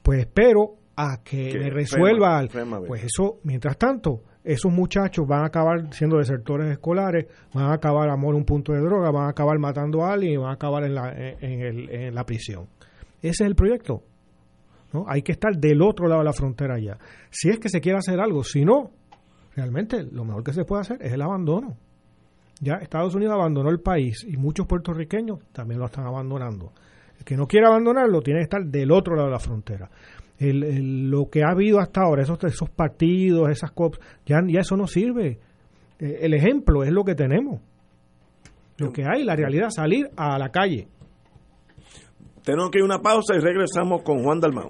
pues espero a que, me resuelva. pues eso, mientras tanto, esos muchachos van a acabar siendo desertores escolares, van a acabar a un punto de droga, van a acabar matando a alguien y van a acabar en la, en la prisión. Ese es el proyecto. Hay que estar del otro lado de la frontera ya. Si es que se quiere hacer algo, si no, realmente lo mejor que se puede hacer es el abandono. Ya Estados Unidos abandonó el país y muchos puertorriqueños también lo están abandonando. El que no quiere abandonarlo tiene que estar del otro lado de la frontera. lo que ha habido hasta ahora, esos, esos partidos, esas copas, ya, ya eso no sirve. Eh, el ejemplo es lo que tenemos. Lo que hay, la realidad, salir a la calle. Tenemos que ir a una pausa y regresamos con Juan Dalmau.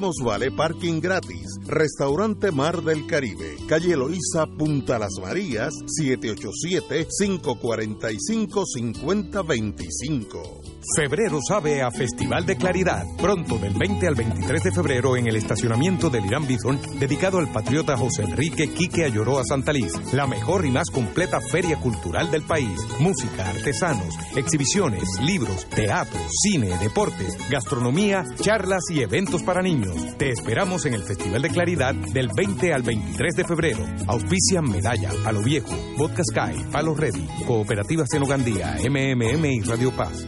vale parking gratis. Restaurante Mar del Caribe, calle Loíza, Punta Las Marías, 787-545-5025. Febrero sabe a Festival de Claridad. Pronto, del 20 al 23 de febrero, en el estacionamiento del Irán Bison, dedicado al patriota José Enrique Quique Ayoroa Santaliz. La mejor y más completa feria cultural del país. Música, artesanos, exhibiciones, libros, teatro, cine, deportes, gastronomía, charlas y eventos para niños. Te esperamos en el Festival de Claridad del 20 al 23 de febrero. Auspician Medalla, Palo Viejo, Vodka Sky, Palo Ready, Cooperativa Senogandía, MMM y Radio Paz.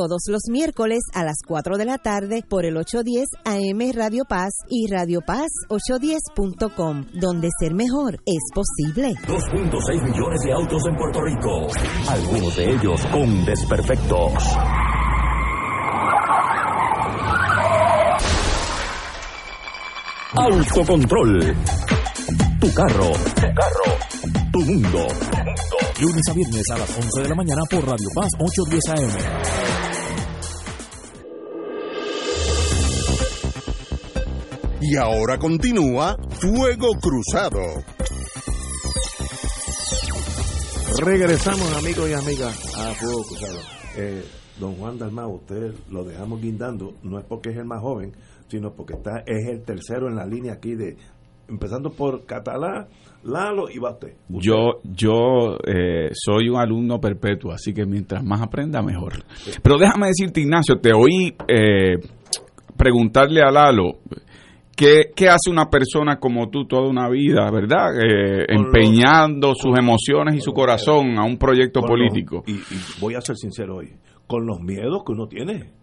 todos los miércoles a las 4 de la tarde por el 810 AM Radio Paz y Radio Paz 810.com, donde ser mejor es posible. 2.6 millones de autos en Puerto Rico, algunos de ellos con desperfectos. Autocontrol. Tu carro. Tu carro. Tu mundo. Lunes a viernes a las 11 de la mañana por Radio Paz 810 AM. Y ahora continúa Fuego Cruzado. Regresamos, amigos y amigas, a Fuego Cruzado. Eh, don Juan Dalmau, usted lo dejamos guindando, no es porque es el más joven, sino porque está es el tercero en la línea aquí de empezando por Catalá, Lalo y Bate. Yo, yo eh, soy un alumno perpetuo, así que mientras más aprenda, mejor. Pero déjame decirte, Ignacio, te oí eh, preguntarle a Lalo ¿Qué, hace una persona como tú toda una vida, verdad? Eh, empeñando sus emociones y su corazón a un proyecto político. y, voy a ser sincero hoy, con los miedos que uno tiene.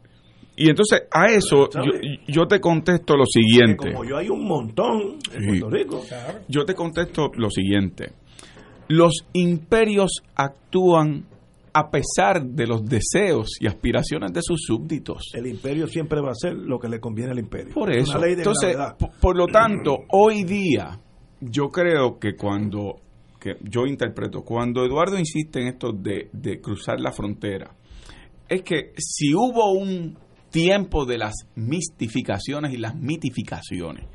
Y entonces a eso yo, te contesto lo siguiente. Como yo hay un montón en Puerto Rico. Yo te contesto lo siguiente. Los imperios actúan a pesar de los deseos y aspiraciones de sus súbditos. El imperio siempre va a ser lo que le conviene al imperio. Por eso. Entonces, por, lo tanto, hoy día, yo creo que cuando, que yo interpreto, cuando Eduardo insiste en esto de, de cruzar la frontera, es que si hubo un tiempo de las mistificaciones y las mitificaciones,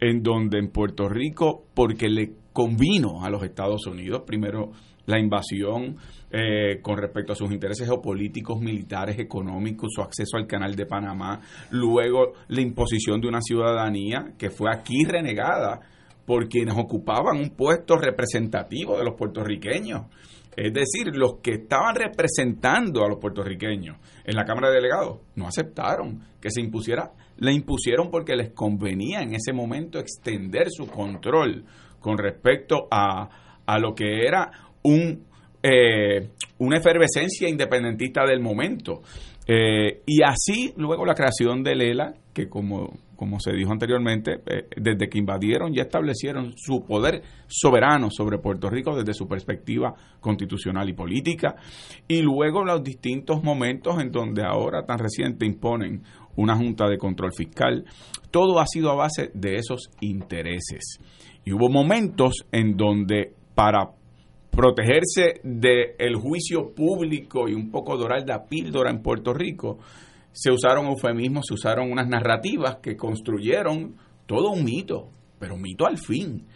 en donde en Puerto Rico, porque le convino a los Estados Unidos, primero la invasión eh, con respecto a sus intereses geopolíticos, militares, económicos, su acceso al canal de Panamá, luego la imposición de una ciudadanía que fue aquí renegada por quienes ocupaban un puesto representativo de los puertorriqueños. Es decir, los que estaban representando a los puertorriqueños en la Cámara de Delegados no aceptaron que se impusiera, le impusieron porque les convenía en ese momento extender su control con respecto a, a lo que era un, eh, una efervescencia independentista del momento. Eh, y así luego la creación de Lela, que como, como se dijo anteriormente, eh, desde que invadieron ya establecieron su poder soberano sobre Puerto Rico desde su perspectiva constitucional y política, y luego los distintos momentos en donde ahora tan reciente imponen una junta de control fiscal, todo ha sido a base de esos intereses. Y hubo momentos en donde para protegerse del juicio público y un poco dorar la píldora en Puerto Rico, se usaron eufemismos, se usaron unas narrativas que construyeron todo un mito, pero mito al fin.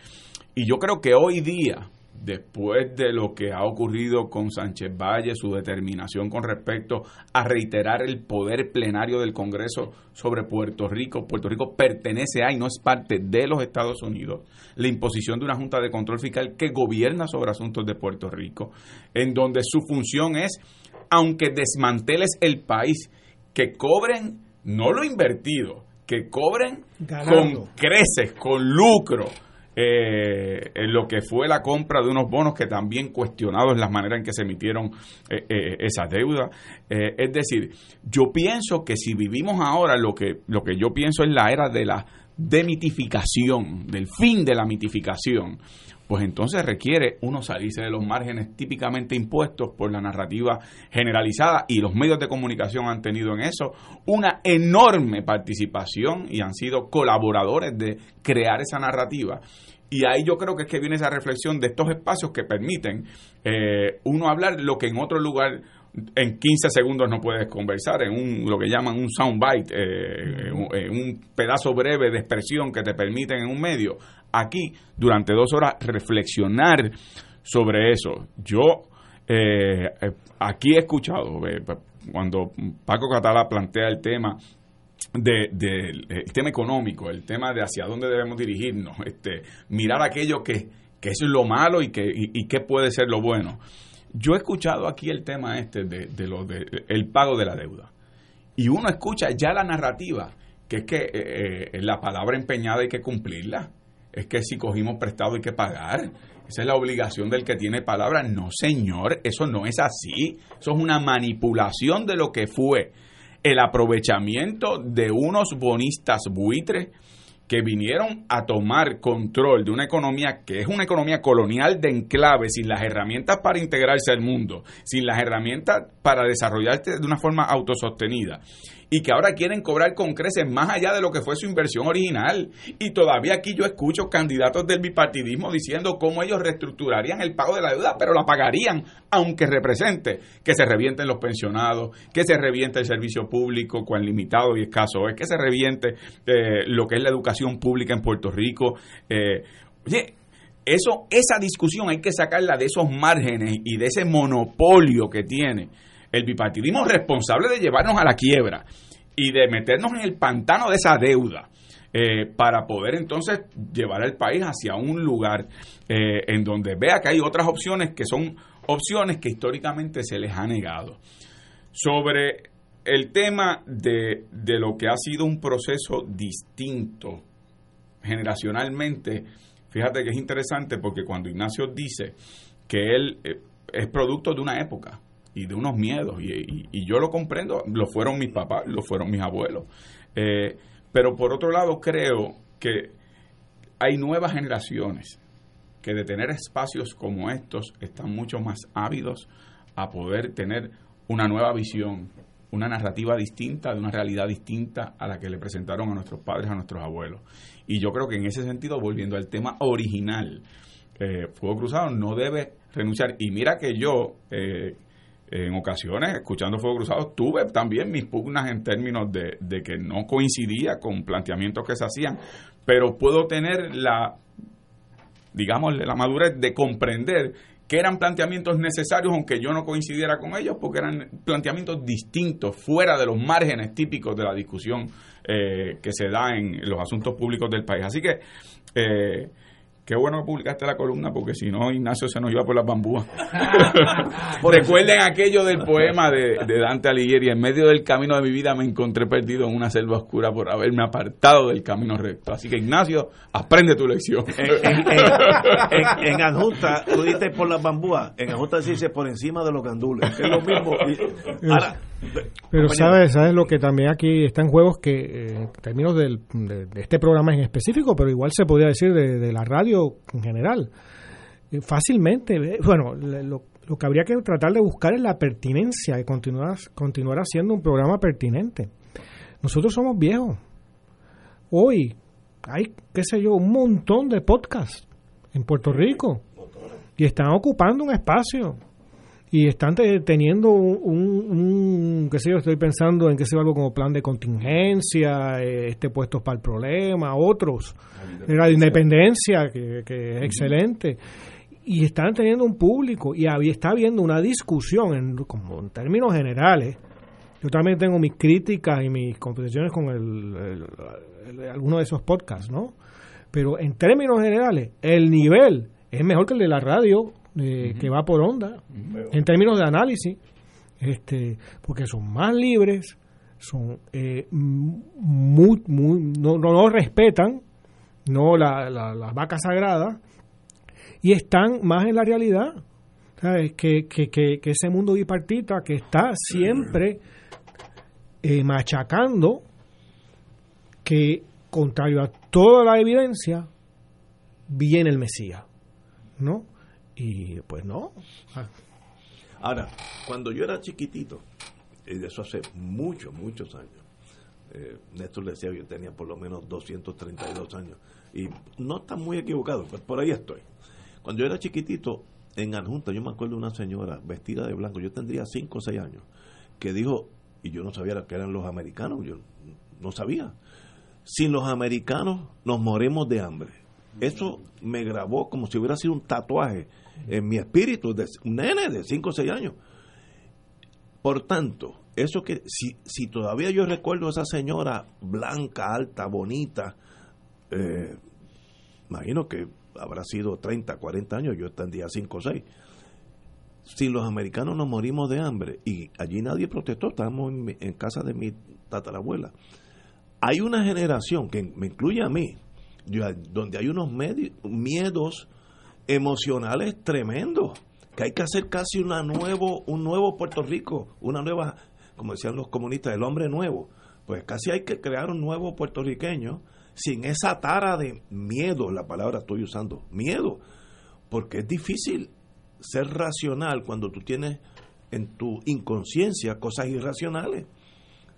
Y yo creo que hoy día, después de lo que ha ocurrido con Sánchez Valle, su determinación con respecto a reiterar el poder plenario del Congreso sobre Puerto Rico, Puerto Rico pertenece a y no es parte de los Estados Unidos, la imposición de una Junta de Control Fiscal que gobierna sobre asuntos de Puerto Rico, en donde su función es, aunque desmanteles el país, que cobren no lo invertido, que cobren con creces, con lucro, eh, en lo que fue la compra de unos bonos que también cuestionados la manera en que se emitieron eh, eh, esa deuda. es decir, yo pienso que si vivimos ahora lo que, lo que yo pienso es la era de la demitificación, del fin de la mitificación, pues entonces requiere uno salirse de los márgenes típicamente impuestos por la narrativa generalizada y los medios de comunicación han tenido en eso una enorme participación y han sido colaboradores de crear esa narrativa. Y ahí yo creo que es que viene esa reflexión de estos espacios que permiten eh, uno hablar lo que en otro lugar en 15 segundos no puedes conversar, en un, lo que llaman un soundbite, eh, en un pedazo breve de expresión que te permiten en un medio. Aquí, durante dos horas, reflexionar sobre eso. Yo eh, aquí he escuchado, cuando Paco Catala plantea el tema del de, tema económico, el tema de hacia dónde debemos dirigirnos, este, mirar aquello que, que es lo malo y que y, qué puede ser lo bueno. Yo he escuchado aquí el tema este de, lo de el pago de la deuda y uno escucha ya la narrativa que es que eh, eh, la palabra empeñada hay que cumplirla, es que si cogimos prestado hay que pagar, esa es la obligación del que tiene palabra. No, señor, eso no es así. Eso es una manipulación de lo que fue el aprovechamiento de unos bonistas buitres que vinieron a tomar control de una economía que es una economía colonial de enclave, sin las herramientas para integrarse al mundo, sin las herramientas para desarrollarse de una forma autosostenida y que ahora quieren cobrar con creces más allá de lo que fue su inversión original. Y todavía aquí yo escucho candidatos del bipartidismo diciendo cómo ellos reestructurarían el pago de la deuda, pero la pagarían, aunque represente que se revienten los pensionados, que se reviente el servicio público, cuán limitado y escaso es, que se reviente eh, lo que es la educación pública en Puerto Rico. Eh, oye, eso, esa discusión hay que sacarla de esos márgenes y de ese monopolio que tiene el bipartidismo responsable de llevarnos a la quiebra y de meternos en el pantano de esa deuda. Eh, para poder entonces llevar al país hacia un lugar eh, en donde vea que hay otras opciones que son opciones que históricamente se les ha negado. Sobre el tema de, de lo que ha sido un proceso distinto generacionalmente, fíjate que es interesante porque cuando Ignacio dice que él eh, es producto de una época, y de unos miedos. Y, yo lo comprendo, lo fueron mis papás, lo fueron mis abuelos. Eh, pero por otro lado, creo que hay nuevas generaciones que de tener espacios como estos están mucho más ávidos a poder tener una nueva visión, una narrativa distinta de una realidad distinta a la que le presentaron a nuestros padres, a nuestros abuelos. Y yo creo que en ese sentido, volviendo al tema original, eh, Fuego Cruzado no debe renunciar. Y mira que yo, eh, en ocasiones, escuchando Fuego Cruzado, tuve también mis pugnas en términos de, que no coincidía con planteamientos que se hacían, pero puedo tener la, digamos, la madurez de comprender que eran planteamientos necesarios aunque yo no coincidiera con ellos, porque eran planteamientos distintos, fuera de los márgenes típicos de la discusión eh, que se da en los asuntos públicos del país. Así que eh, Qué bueno que publicaste la columna, porque si no, Ignacio se nos iba por las bambúas. *laughs* Recuerden aquello del poema de, Dante Alighieri: En medio del camino de mi vida me encontré perdido en una selva oscura por haberme apartado del camino recto. Así que, Ignacio, aprende tu lección. En, adjunta, tú dices por las bambúas, en adjunta se dice por encima de los gandules. Es lo mismo. Pero sabes, sabes lo que también aquí está en juegos que eh, en términos de, este programa en específico, pero igual se podría decir de, la radio en general. Eh, fácilmente, bueno, lo, que habría que tratar de buscar es la pertinencia y continuar, continuar haciendo un programa pertinente. Nosotros somos viejos. Hoy hay, qué sé yo, un montón de podcasts en Puerto Rico y están ocupando un espacio y están teniendo un, un, qué sé yo, estoy pensando en qué sé yo, algo como plan de contingencia, eh, este puestos para el problema, otros, la independencia, que, que, es excelente, y están teniendo un público y había, está habiendo una discusión en, como en términos generales. Yo también tengo mis críticas y mis competiciones con el, algunos de esos podcasts, ¿no? Pero en términos generales, el nivel es mejor que el de la radio que va por onda, en términos de análisis, este, porque son más libres, son eh, muy, muy, no, no, respetan no la, la, vaca sagrada y están más en la realidad. ¿sabes? Que, que, que, ese mundo bipartita que está siempre eh, machacando que, contrario a toda la evidencia, viene el Mesías ¿no? Y pues no. Ah. Ahora, cuando yo era chiquitito, y de eso hace muchos, muchos años, eh, Néstor decía que yo tenía por lo menos 232 años, y no está muy equivocado, pues por ahí estoy. Cuando yo era chiquitito, en Adjunta, yo me acuerdo de una señora vestida de blanco, yo tendría 5 o 6 años, que dijo, y yo no sabía que eran los americanos, yo no sabía, sin los americanos nos morimos de hambre. Eso me grabó como si hubiera sido un tatuaje en mi espíritu de un nene de 5 o 6 años. Por tanto, eso que si, si todavía yo recuerdo a esa señora blanca, alta, bonita, eh, imagino que habrá sido 30, 40 años, yo tendría 5 o 6. Si los americanos nos morimos de hambre, y allí nadie protestó, estábamos en, casa de mi tatarabuela, hay una generación que me incluye a mí, donde hay unos miedos emocionales tremendos, que hay que hacer casi una nuevo, un nuevo Puerto Rico, una nueva, como decían los comunistas, el hombre nuevo. Pues casi hay que crear un nuevo puertorriqueño sin esa tara de miedo, la palabra estoy usando, miedo, porque es difícil ser racional cuando tú tienes en tu inconsciencia cosas irracionales.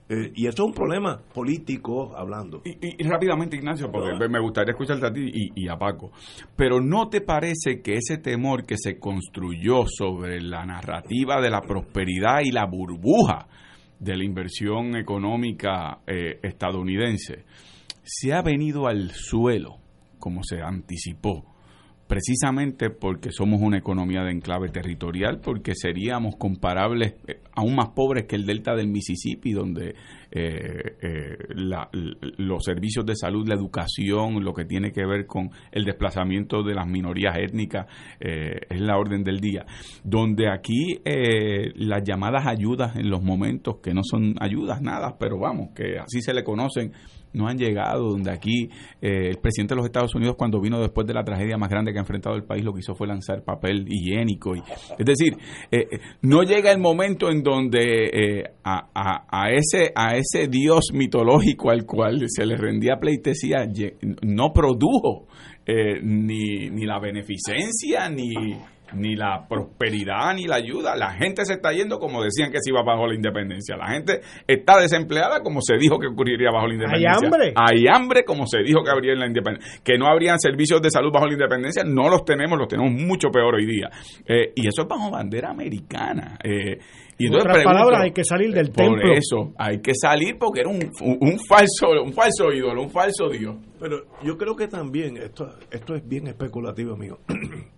Eh, y eso es un problema político hablando. Y, rápidamente, Ignacio, porque me gustaría escucharte a ti y, y, a Paco. Pero ¿no te parece que ese temor que se construyó sobre la narrativa de la prosperidad y la burbuja de la inversión económica eh, estadounidense se ha venido al suelo, como se anticipó? Precisamente porque somos una economía de enclave territorial, porque seríamos comparables, eh, aún más pobres que el delta del Mississippi, donde eh, eh, los servicios de salud, la educación, lo que tiene que ver con el desplazamiento de las minorías étnicas, es la orden del día. Donde aquí las llamadas ayudas en los momentos, que no son ayudas, nada, pero vamos, que así se le conocen, no han llegado, donde aquí eh, el presidente de los Estados Unidos cuando vino después de la tragedia más grande que ha enfrentado el país, lo que hizo fue lanzar papel higiénico. Y, es decir, eh, eh, no llega el momento en donde a, a, ese, a ese Dios mitológico al cual se le rendía pleitesía no produjo ni, ni la beneficencia ni ni la prosperidad ni la ayuda. La gente se está yendo como decían que se iba bajo la independencia. La gente está desempleada como se dijo que ocurriría bajo la independencia. Hay hambre. Hay hambre como se dijo que habría en la independencia. Que no habrían servicios de salud bajo la independencia, no los tenemos, los tenemos mucho peor hoy día. Eh, y eso es bajo bandera americana. Eh, y en otras palabras, hay que salir del templo. Por eso, hay que salir porque era un, un, falso un falso ídolo, un falso Dios. Pero yo creo que también, esto, esto es bien especulativo, amigo. *clears throat*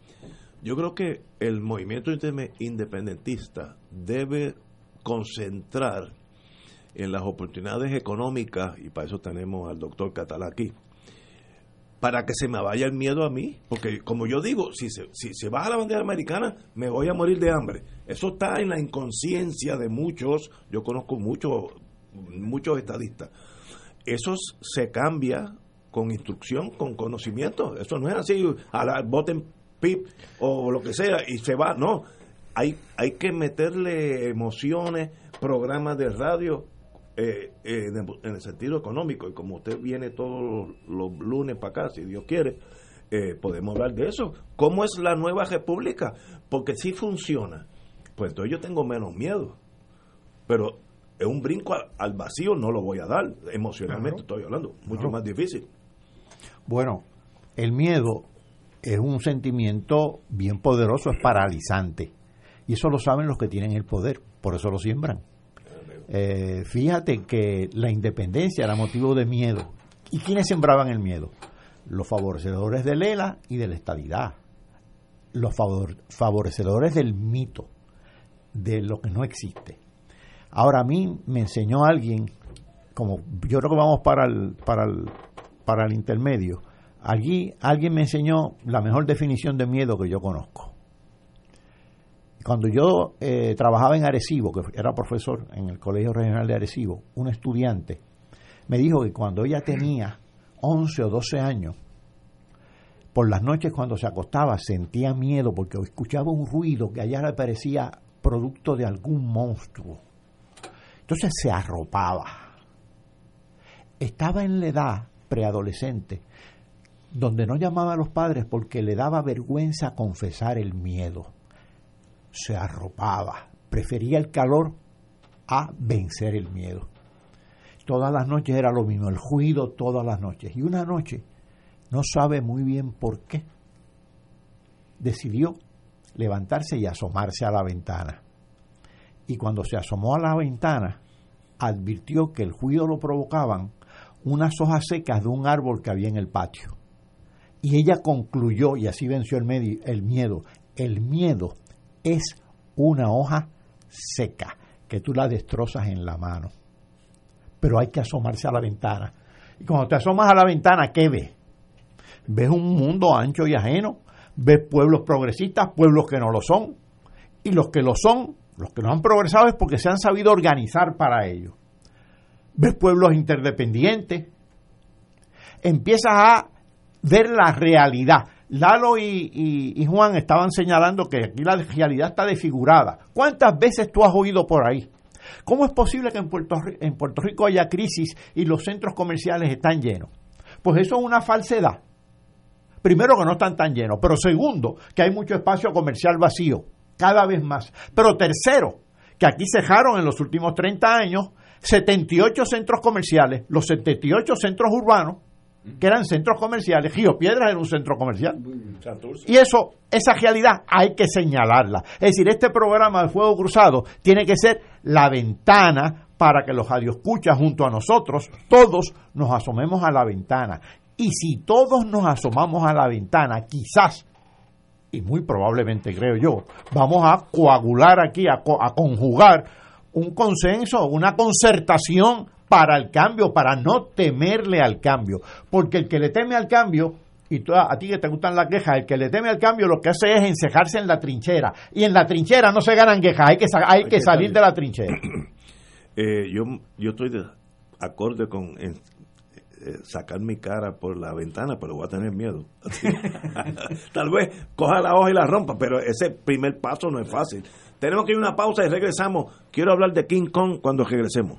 Yo creo que el movimiento independentista debe concentrar en las oportunidades económicas, y para eso tenemos al doctor Catalá aquí, para que se me vaya el miedo a mí, porque como yo digo, si se, si se baja la bandera americana, me voy a morir de hambre. Eso está en la inconsciencia de muchos, yo conozco muchos, muchos estadistas. Eso se cambia con instrucción, con conocimiento. Eso no es así, a la, voten PIB o lo que sea y se va. No, hay, hay que meterle emociones, programas de radio eh, eh, en el sentido económico. Y como usted viene todos los, lunes para acá, si Dios quiere, eh, podemos hablar de eso. ¿Cómo es la nueva república? Porque si funciona, pues entonces yo tengo menos miedo. Pero es un brinco al, vacío, no lo voy a dar. Emocionalmente estoy hablando, mucho más difícil. Bueno, el miedo es un sentimiento bien poderoso, es paralizante. Y eso lo saben los que tienen el poder, por eso lo siembran. Eh, fíjate que la independencia era motivo de miedo. ¿Y quiénes sembraban el miedo? Los favorecedores de Lela y de la estabilidad. Los favorecedores del mito, de lo que no existe. Ahora a mí me enseñó alguien, como yo creo que vamos para el, para el, para el intermedio, Allí alguien me enseñó la mejor definición de miedo que yo conozco. Cuando yo eh, trabajaba en Arecibo, que era profesor en el Colegio Regional de Arecibo, un estudiante me dijo que cuando ella tenía 11 o 12 años, por las noches cuando se acostaba sentía miedo porque escuchaba un ruido que allá le parecía producto de algún monstruo. Entonces se arropaba. Estaba en la edad preadolescente donde no llamaba a los padres porque le daba vergüenza confesar el miedo. Se arropaba, prefería el calor a vencer el miedo. Todas las noches era lo mismo, el juido todas las noches. Y una noche, no sabe muy bien por qué, decidió levantarse y asomarse a la ventana. Y cuando se asomó a la ventana, advirtió que el juido lo provocaban unas hojas secas de un árbol que había en el patio. Y ella concluyó, y así venció el, medio, el miedo, el miedo es una hoja seca que tú la destrozas en la mano. Pero hay que asomarse a la ventana. Y cuando te asomas a la ventana, ¿qué ves? Ves un mundo ancho y ajeno, ves pueblos progresistas, pueblos que no lo son, y los que lo son, los que no han progresado es porque se han sabido organizar para ello. Ves pueblos interdependientes, empiezas a ver la realidad. Lalo y, Juan estaban señalando que aquí la realidad está desfigurada. ¿Cuántas veces tú has oído por ahí? ¿Cómo es posible que en Puerto, Rico haya crisis y los centros comerciales están llenos? Pues eso es una falsedad. Primero que no están tan llenos, pero segundo que hay mucho espacio comercial vacío, cada vez más. Pero tercero, que aquí cejaron en los últimos 30 años 78 centros comerciales, los 78 centros urbanos, que eran centros comerciales. Río Piedras era un centro comercial. Y eso, esa realidad hay que señalarla. Es decir, este programa de Fuego Cruzado tiene que ser la ventana para que los radioescuchas junto a nosotros, todos nos asomemos a la ventana. Y si todos nos asomamos a la ventana, quizás, y muy probablemente creo yo, vamos a coagular aquí, a, a conjugar un consenso, una concertación para el cambio, para no temerle al cambio. Porque el que le teme al cambio, y a ti que te gustan las quejas, el que le teme al cambio lo que hace es encejarse en la trinchera. Y en la trinchera no se ganan quejas, hay que, hay, que, salir, de la trinchera. *clears throat* Eh, yo, yo estoy de acorde con eh, sacar mi cara por la ventana, pero voy a tener miedo. *laughs* Tal vez coja la hoja y la rompa, pero ese primer paso no es fácil. Tenemos que ir a una pausa y regresamos. Quiero hablar de King Kong cuando regresemos.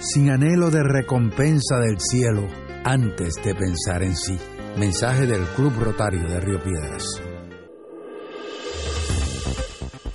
sin anhelo de recompensa del cielo, antes de pensar en sí. Mensaje del Club Rotario de Río Piedras.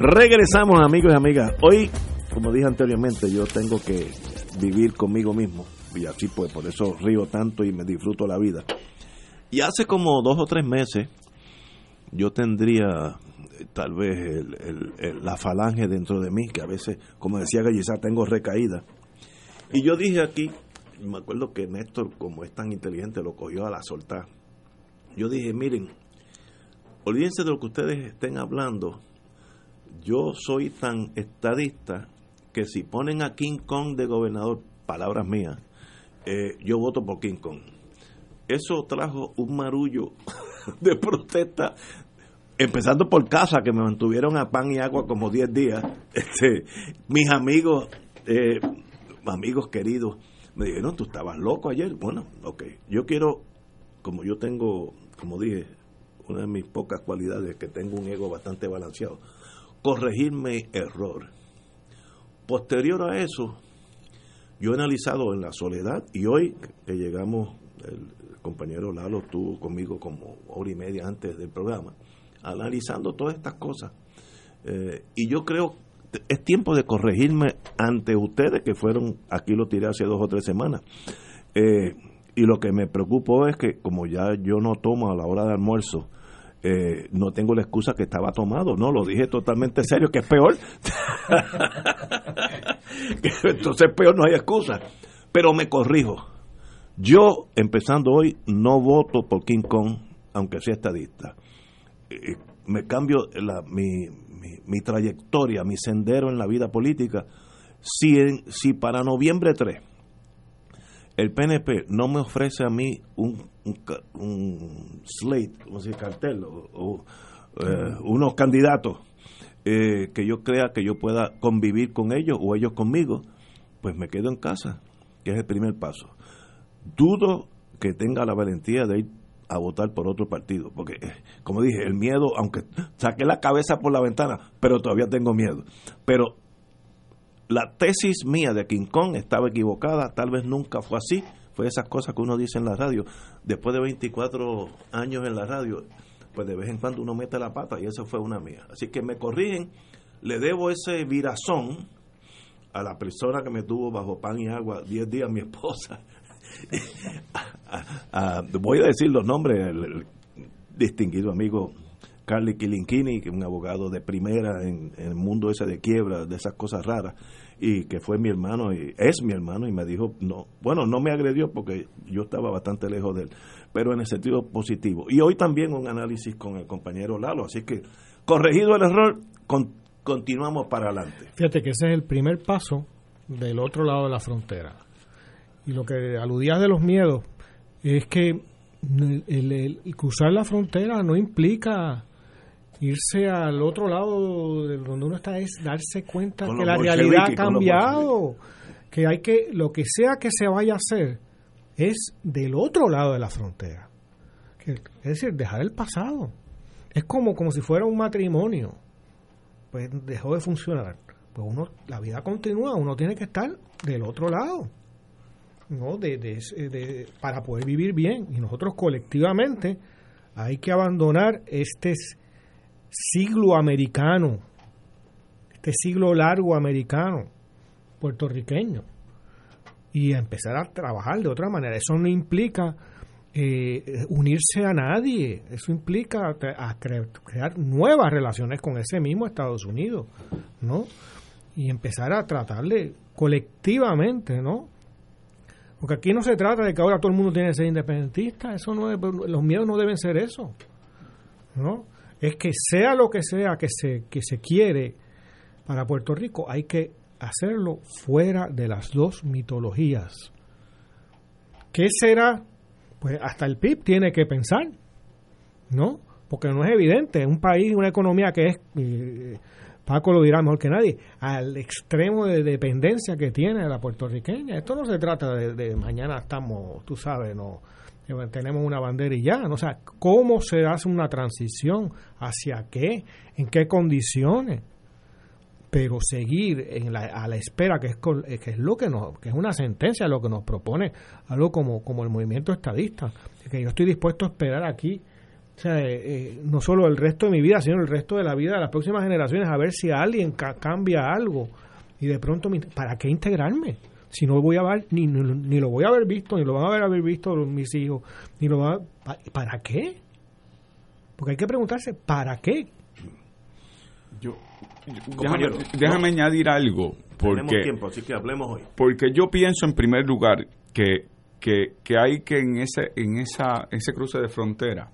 Regresamos amigos y amigas. Hoy, como dije anteriormente, yo tengo que vivir conmigo mismo. Y así pues, por eso río tanto y me disfruto la vida. Y hace como dos o tres meses, yo tendría eh, tal vez la falange dentro de mí, que a veces, como decía Gallizar, tengo recaída. Y yo dije aquí, me acuerdo que Néstor, como es tan inteligente, lo cogió a la soltar. Yo dije, miren, olvídense de lo que ustedes estén hablando, yo soy tan estadista que si ponen a King Kong de gobernador, palabras mías, eh, yo voto por King Kong. Eso trajo un marullo *laughs* de protesta, empezando por casa, que me mantuvieron a pan y agua como 10 días. *laughs* Este, mis amigos, eh, amigos queridos, me dijeron, tú estabas loco ayer. Bueno, ok, yo quiero, como yo tengo, como dije, una de mis pocas cualidades es que tengo un ego bastante balanceado corregir mi error. Posterior a eso, yo he analizado en la soledad y hoy que llegamos, el compañero Lalo estuvo conmigo como hora y media antes del programa, analizando todas estas cosas. Eh, y yo creo es tiempo de corregirme ante ustedes que fueron, aquí lo tiré hace dos o tres semanas. Eh, y lo que me preocupó es que como ya yo no tomo a la hora de almuerzo, eh, no tengo la excusa que estaba tomado, no, lo dije totalmente serio, que es peor. *laughs* Entonces peor no hay excusa. Pero me corrijo. Yo, empezando hoy, no voto por King Kong, aunque sea estadista. Eh, me cambio la, mi, mi, trayectoria, mi sendero en la vida política. Si, si para noviembre 3 el PNP no me ofrece a mí un, un, slate, como se cartel, o, eh, unos candidatos eh, que yo crea que yo pueda convivir con ellos o ellos conmigo, pues me quedo en casa, que es el primer paso. Dudo que tenga la valentía de ir a votar por otro partido, porque eh, como dije, el miedo, aunque saqué la cabeza por la ventana, pero todavía tengo miedo. Pero la tesis mía de King Kong estaba equivocada, tal vez nunca fue así, fue esas cosas que uno dice en la radio. Después de 24 años en la radio, pues de vez en cuando uno mete la pata y esa fue una mía. Así que me corrigen, le debo ese virazón a la persona que me tuvo bajo pan y agua 10 días, mi esposa. *laughs* voy a decir los nombres, el distinguido amigo Carly Kilinchini, que es un abogado de primera en, el mundo ese de quiebra, de esas cosas raras, y que fue mi hermano, y es mi hermano, y me dijo, no, bueno, no me agredió porque yo estaba bastante lejos de él, pero en el sentido positivo. Y hoy también un análisis con el compañero Lalo, así que corregido el error, continuamos para adelante. Fíjate que ese es el primer paso del otro lado de la frontera. Y lo que aludías de los miedos es que el cruzar la frontera no implica irse al otro lado de donde uno está es darse cuenta que la realidad ha cambiado, que hay que lo que sea que se vaya a hacer es del otro lado de la frontera. es decir, dejar el pasado. Es como como si fuera un matrimonio. Pues dejó de funcionar. Pues uno la vida continúa, uno tiene que estar del otro lado. ¿no? De, de, para poder vivir bien. Y nosotros colectivamente hay que abandonar este siglo americano, este siglo largo americano, puertorriqueño, y empezar a trabajar de otra manera. Eso no implica eh, unirse a nadie, eso implica a crear nuevas relaciones con ese mismo Estados Unidos, ¿no? Y empezar a tratarle colectivamente, ¿no? Porque aquí no se trata de que ahora todo el mundo tiene que ser independentista, eso no los miedos no deben ser eso, ¿no? Es que sea lo que sea que se, que se quiere para Puerto Rico, hay que hacerlo fuera de las dos mitologías. ¿Qué será? Pues hasta el PIB tiene que pensar, ¿no? Porque no es evidente. Un país, una economía que es, eh, Paco lo dirá mejor que nadie, al extremo de dependencia que tiene la puertorriqueña. Esto no se trata de, de mañana estamos, tú sabes, no tenemos una bandera y ya. O sea, ¿cómo se hace una transición? ¿Hacia qué? ¿En qué condiciones? pero seguir en la, a la espera que es que es lo que que es una sentencia lo que nos propone algo como como el movimiento estadista que yo estoy dispuesto a esperar aquí o sea, eh, eh, no solo el resto de mi vida, sino el resto de la vida de las próximas generaciones, a ver si alguien cambia algo. Y de pronto, ¿para qué integrarme? Si no voy a ver, ni, ni, lo voy a haber visto, ni lo van a haber, haber visto mis hijos, ni lo van a, ¿Para qué? Porque hay que preguntarse, ¿para qué? Yo, déjame, añadir algo. Porque, tiempo, así que hablemos hoy. Porque yo pienso en primer lugar que, que, que hay que en ese, en esa, ese cruce de frontera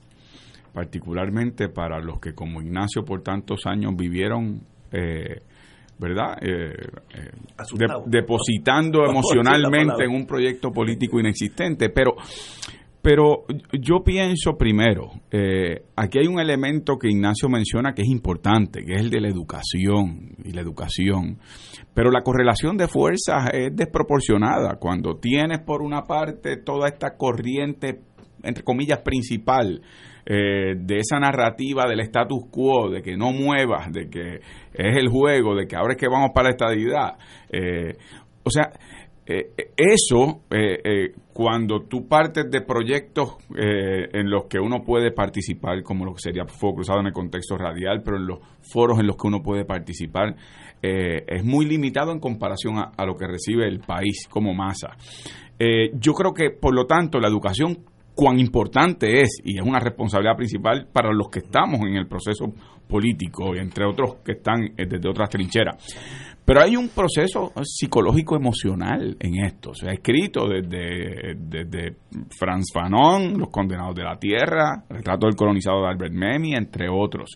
particularmente para los que como Ignacio por tantos años vivieron, eh, ¿verdad? Eh, eh, depositando *laughs* emocionalmente en un proyecto político inexistente. Pero, pero yo pienso primero, aquí hay un elemento que Ignacio menciona que es importante, que es el de la educación y la educación. Pero la correlación de fuerzas es desproporcionada. Cuando tienes por una parte toda esta corriente, entre comillas, principal, eh, de esa narrativa del status quo, de que no muevas, de que es el juego, de que ahora es que vamos para la estadidad. Eh, o sea, eh, eso, cuando tú partes de proyectos en los que uno puede participar, como lo que sería Fuego Cruzado en el contexto radial, pero en los foros en los que uno puede participar, es muy limitado en comparación a, a, lo que recibe el país como masa. yo creo que, por lo tanto, la educación cuán importante es, y es una responsabilidad principal para los que estamos en el proceso político, entre otros que están eh, desde otras trincheras. Pero hay un proceso psicológico emocional en esto. Se ha escrito desde, desde Franz Fanon, Los Condenados de la Tierra, Retrato del Colonizado de Albert Memmi, entre otros.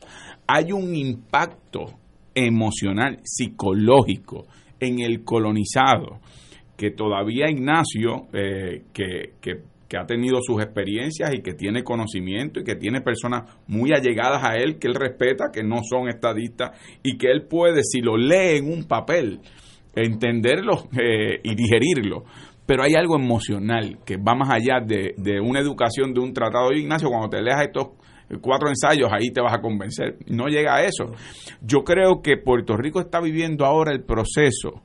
Hay un impacto emocional, psicológico en el colonizado que todavía Ignacio, eh, que, que que ha tenido sus experiencias y que tiene conocimiento y que tiene personas muy allegadas a él que él respeta, que no son estadistas y que él puede, si lo lee en un papel, entenderlo eh, y digerirlo. Pero hay algo emocional que va más allá de, de una educación, de un tratado. de Ignacio, cuando te leas estos cuatro ensayos, ahí te vas a convencer. No llega a eso. Yo creo que Puerto Rico está viviendo ahora el proceso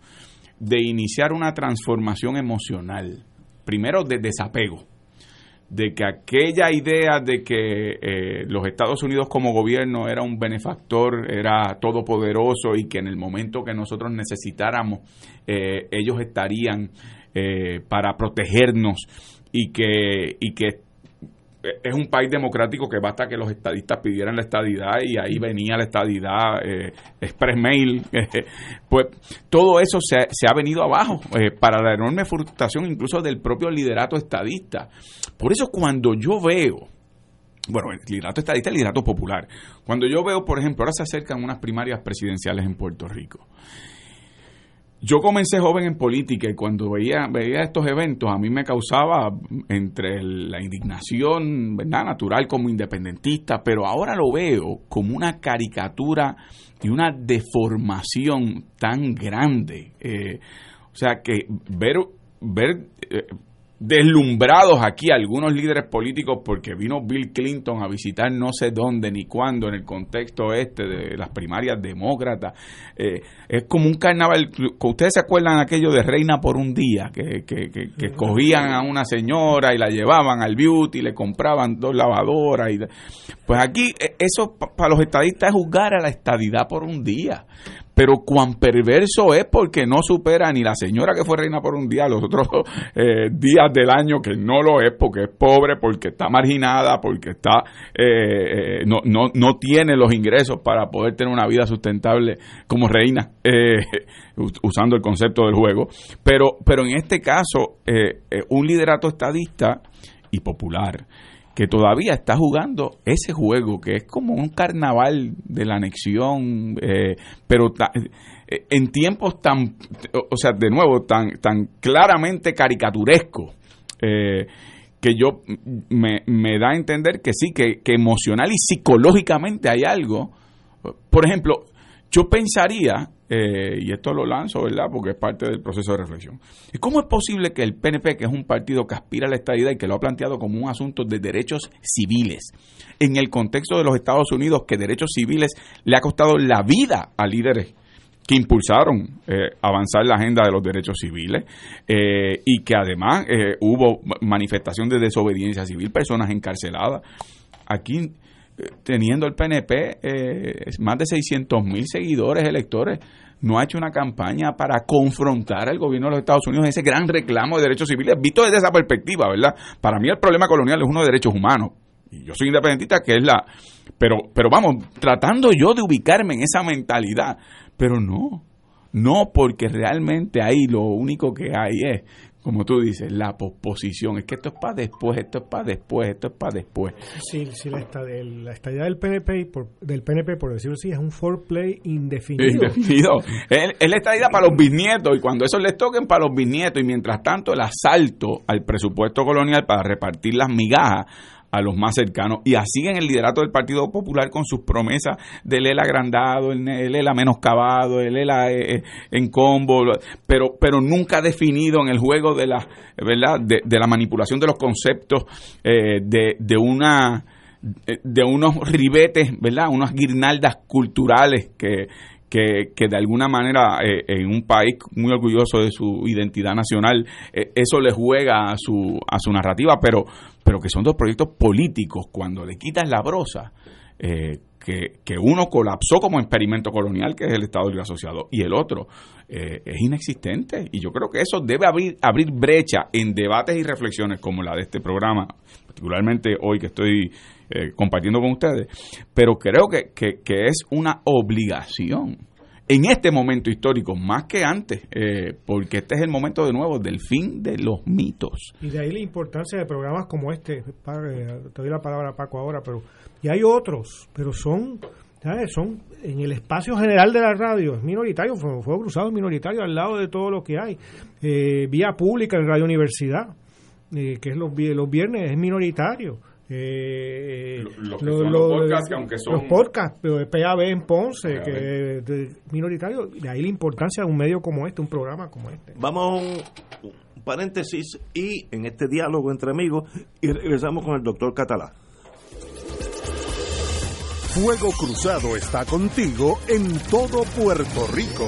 de iniciar una transformación emocional. Primero de desapego de que aquella idea de que eh, los Estados Unidos como gobierno era un benefactor, era todopoderoso y que en el momento que nosotros necesitáramos eh, ellos estarían eh, para protegernos y que, y que es un país democrático que basta que los estadistas pidieran la estadidad y ahí venía la estadidad, eh, express mail, *laughs* pues todo eso se, ha venido abajo eh, para la enorme frustración incluso del propio liderato estadista. Por eso cuando yo veo, bueno, el liderato estadista, el liderato popular, cuando yo veo, por ejemplo, ahora se acercan unas primarias presidenciales en Puerto Rico, yo comencé joven en política y cuando veía, veía estos eventos a mí me causaba entre la indignación ¿verdad? natural como independentista, pero ahora lo veo como una caricatura y una deformación tan grande. Eh, o sea que ver, ver eh, deslumbrados aquí algunos líderes políticos porque vino Bill Clinton a visitar no sé dónde ni cuándo en el contexto este de las primarias demócratas. Eh, es como un carnaval. ¿Ustedes se acuerdan aquello de Reina por un día? Que, que, que, cogían a una señora y la llevaban al beauty, le compraban dos lavadoras. Y, pues aquí eh, eso para los estadistas es juzgar a la estadidad por un día pero cuán perverso es porque no supera ni la señora que fue reina por un día los otros *laughs* eh, días del año que no lo es porque es pobre, porque está marginada, porque está eh, eh, no, no, no tiene los ingresos para poder tener una vida sustentable como reina, *laughs* usando el concepto del juego. Pero, pero en este caso, un liderato estadista y popular que todavía está jugando ese juego, que es como un carnaval de la anexión, eh, pero eh, en tiempos tan, o sea, de nuevo, tan, tan claramente caricaturesco, eh, que yo me, me, da a entender que sí, que, que emocional y psicológicamente hay algo. Por ejemplo, yo pensaría eh, y esto lo lanzo, ¿verdad? Porque es parte del proceso de reflexión. ¿Y cómo es posible que el PNP, que es un partido que aspira a la estadidad y que lo ha planteado como un asunto de derechos civiles, en el contexto de los Estados Unidos, que derechos civiles le ha costado la vida a líderes que impulsaron eh, avanzar la agenda de los derechos civiles eh, y que además eh, hubo manifestación de desobediencia civil, personas encarceladas. Aquí, teniendo el PNP más de 600 mil seguidores electores, no ha hecho una campaña para confrontar al gobierno de los Estados Unidos ese gran reclamo de derechos civiles, visto desde esa perspectiva, ¿verdad? Para mí el problema colonial es uno de derechos humanos. Y yo soy independentista, que es la... Pero, pero vamos, tratando yo de ubicarme en esa mentalidad, pero no, no porque realmente ahí lo único que hay es como tú dices, la posposición. Es que esto es para después, esto es para después, esto es para después. Sí, sí la, estadía, del PNP, por, del PNP, por decirlo así, es un foreplay indefinido. Indefinido. es, es la estadía para los bisnietos y cuando eso les toquen para los bisnietos y mientras tanto el asalto al presupuesto colonial para repartir las migajas a los más cercanos y así en el liderato del Partido Popular con sus promesas del ELA agrandado, el, ELA menoscabado, el ELA eh, eh, en combo, pero, pero nunca definido en el juego de la, ¿verdad? De, la manipulación de los conceptos eh, de, de una de unos ribetes, ¿verdad? Unas guirnaldas culturales que, que, que, de alguna manera en un país muy orgulloso de su identidad nacional, eso le juega a su, a su narrativa, pero, pero que son dos proyectos políticos, cuando le quitas la brosa, eh, que, que, uno colapsó como experimento colonial, que es el Estado Libre Asociado, y el otro eh, es inexistente. Y yo creo que eso debe abrir, abrir brecha en debates y reflexiones como la de este programa, particularmente hoy que estoy eh, compartiendo con ustedes, pero creo que, que, es una obligación en este momento histórico, más que antes, eh, porque este es el momento de nuevo del fin de los mitos. Y de ahí la importancia de programas como este, te doy la palabra a Paco ahora, pero y hay otros, pero son, ¿sabes? son en el espacio general de la radio, es minoritario, fue, fue cruzado minoritario al lado de todo lo que hay. Eh, vía pública en Radio Universidad, eh, que es los viernes, es minoritario eh, los, podcasts, aunque son... Los podcasts, PAB en Ponce, que es minoritario, de ahí la importancia de un medio como este, un programa como este. Vamos a un, paréntesis y en este diálogo entre amigos y regresamos con el doctor Catalá. Fuego Cruzado está contigo en todo Puerto Rico.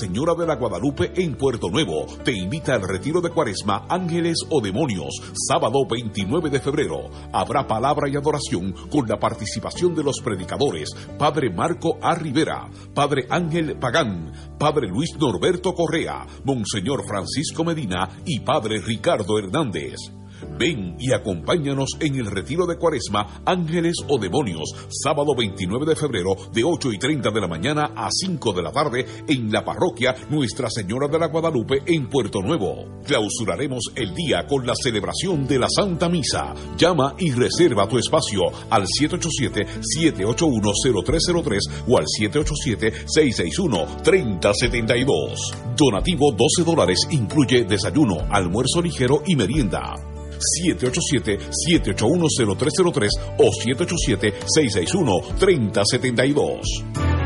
Señora de la Guadalupe en Puerto Nuevo te invita al retiro de Cuaresma Ángeles o Demonios, sábado 29 de febrero. Habrá palabra y adoración con la participación de los predicadores Padre Marco A. Rivera, Padre Ángel Pagán, Padre Luis Norberto Correa, Monseñor Francisco Medina y Padre Ricardo Hernández. Ven y acompáñanos en el retiro de Cuaresma Ángeles o Demonios, sábado 29 de febrero de 8 y 30 de la mañana a 5 de la tarde en la parroquia Nuestra Señora de la Guadalupe en Puerto Nuevo. Clausuraremos el día con la celebración de la Santa Misa. Llama y reserva tu espacio al 787-781-0303 o al 787-661-3072. Donativo 12 dólares incluye desayuno, almuerzo ligero y merienda. 787-781-0303 o 787-661-3072.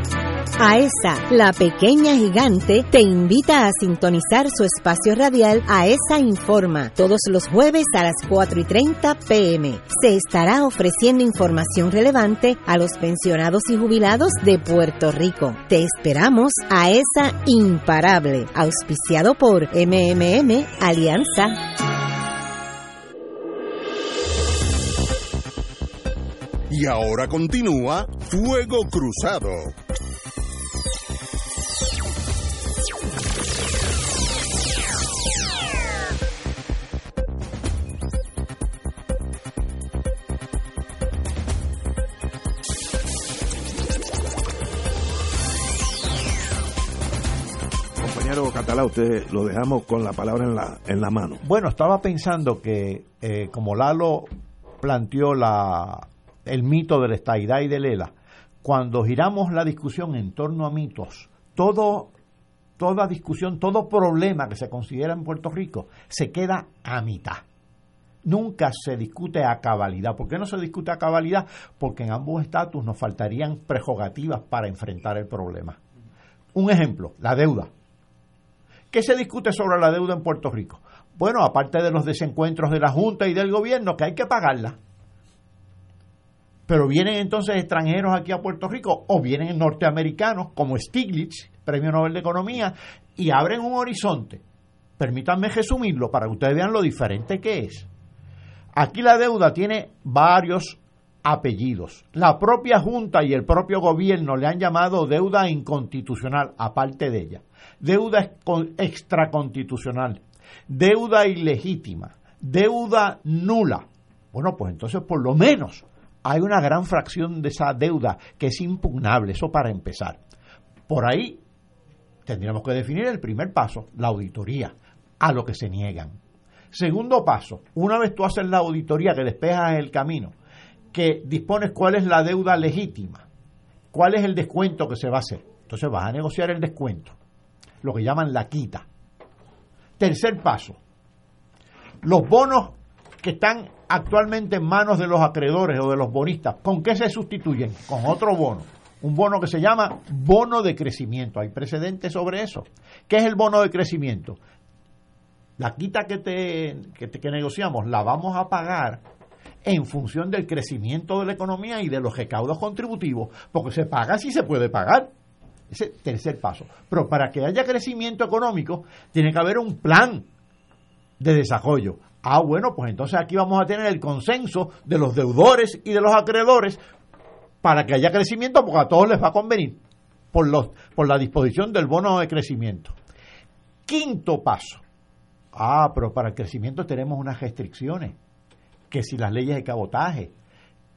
AESA, la pequeña gigante, te invita a sintonizar su espacio radial AESA Informa todos los jueves a las 4 y 30 pm. Se estará ofreciendo información relevante a los pensionados y jubilados de Puerto Rico. Te esperamos a esa imparable, auspiciado por MMM Alianza. Y ahora continúa Fuego Cruzado. Compañero Catalá, usted lo dejamos con la palabra en la, en la mano. Bueno, estaba pensando que eh, como Lalo planteó la, el mito de la estaidad y de Lela, cuando giramos la discusión en torno a mitos, todo, toda discusión, todo problema que se considera en Puerto Rico se queda a mitad. Nunca se discute a cabalidad. ¿Por qué no se discute a cabalidad? Porque en ambos estatus nos faltarían prerrogativas para enfrentar el problema. Un ejemplo, la deuda. ¿Qué se discute sobre la deuda en Puerto Rico? Bueno, aparte de los desencuentros de la Junta y del gobierno, que hay que pagarla. Pero vienen entonces extranjeros aquí a Puerto Rico o vienen norteamericanos como Stiglitz, Premio Nobel de Economía, y abren un horizonte. Permítanme resumirlo para que ustedes vean lo diferente que es. Aquí la deuda tiene varios apellidos. La propia Junta y el propio gobierno le han llamado deuda inconstitucional, aparte de ella. Deuda extraconstitucional, deuda ilegítima, deuda nula. Bueno, pues entonces por lo menos hay una gran fracción de esa deuda que es impugnable, eso para empezar. Por ahí tendríamos que definir el primer paso, la auditoría, a lo que se niegan. Segundo paso, una vez tú haces la auditoría que despejas el camino, que dispones cuál es la deuda legítima, cuál es el descuento que se va a hacer. Entonces vas a negociar el descuento, lo que llaman la quita. Tercer paso, los bonos que están actualmente en manos de los acreedores o de los bonistas, ¿con qué se sustituyen? Con otro bono. Un bono que se llama bono de crecimiento. Hay precedentes sobre eso. ¿Qué es el bono de crecimiento? La quita que, te, que, negociamos la vamos a pagar en función del crecimiento de la economía y de los recaudos contributivos, porque se paga si se puede pagar. Ese tercer paso. Pero para que haya crecimiento económico, tiene que haber un plan de desarrollo. Ah, bueno, pues entonces aquí vamos a tener el consenso de los deudores y de los acreedores para que haya crecimiento, porque a todos les va a convenir por, los, por la disposición del bono de crecimiento. Quinto paso. Ah, pero para el crecimiento tenemos unas restricciones, que si las leyes de cabotaje,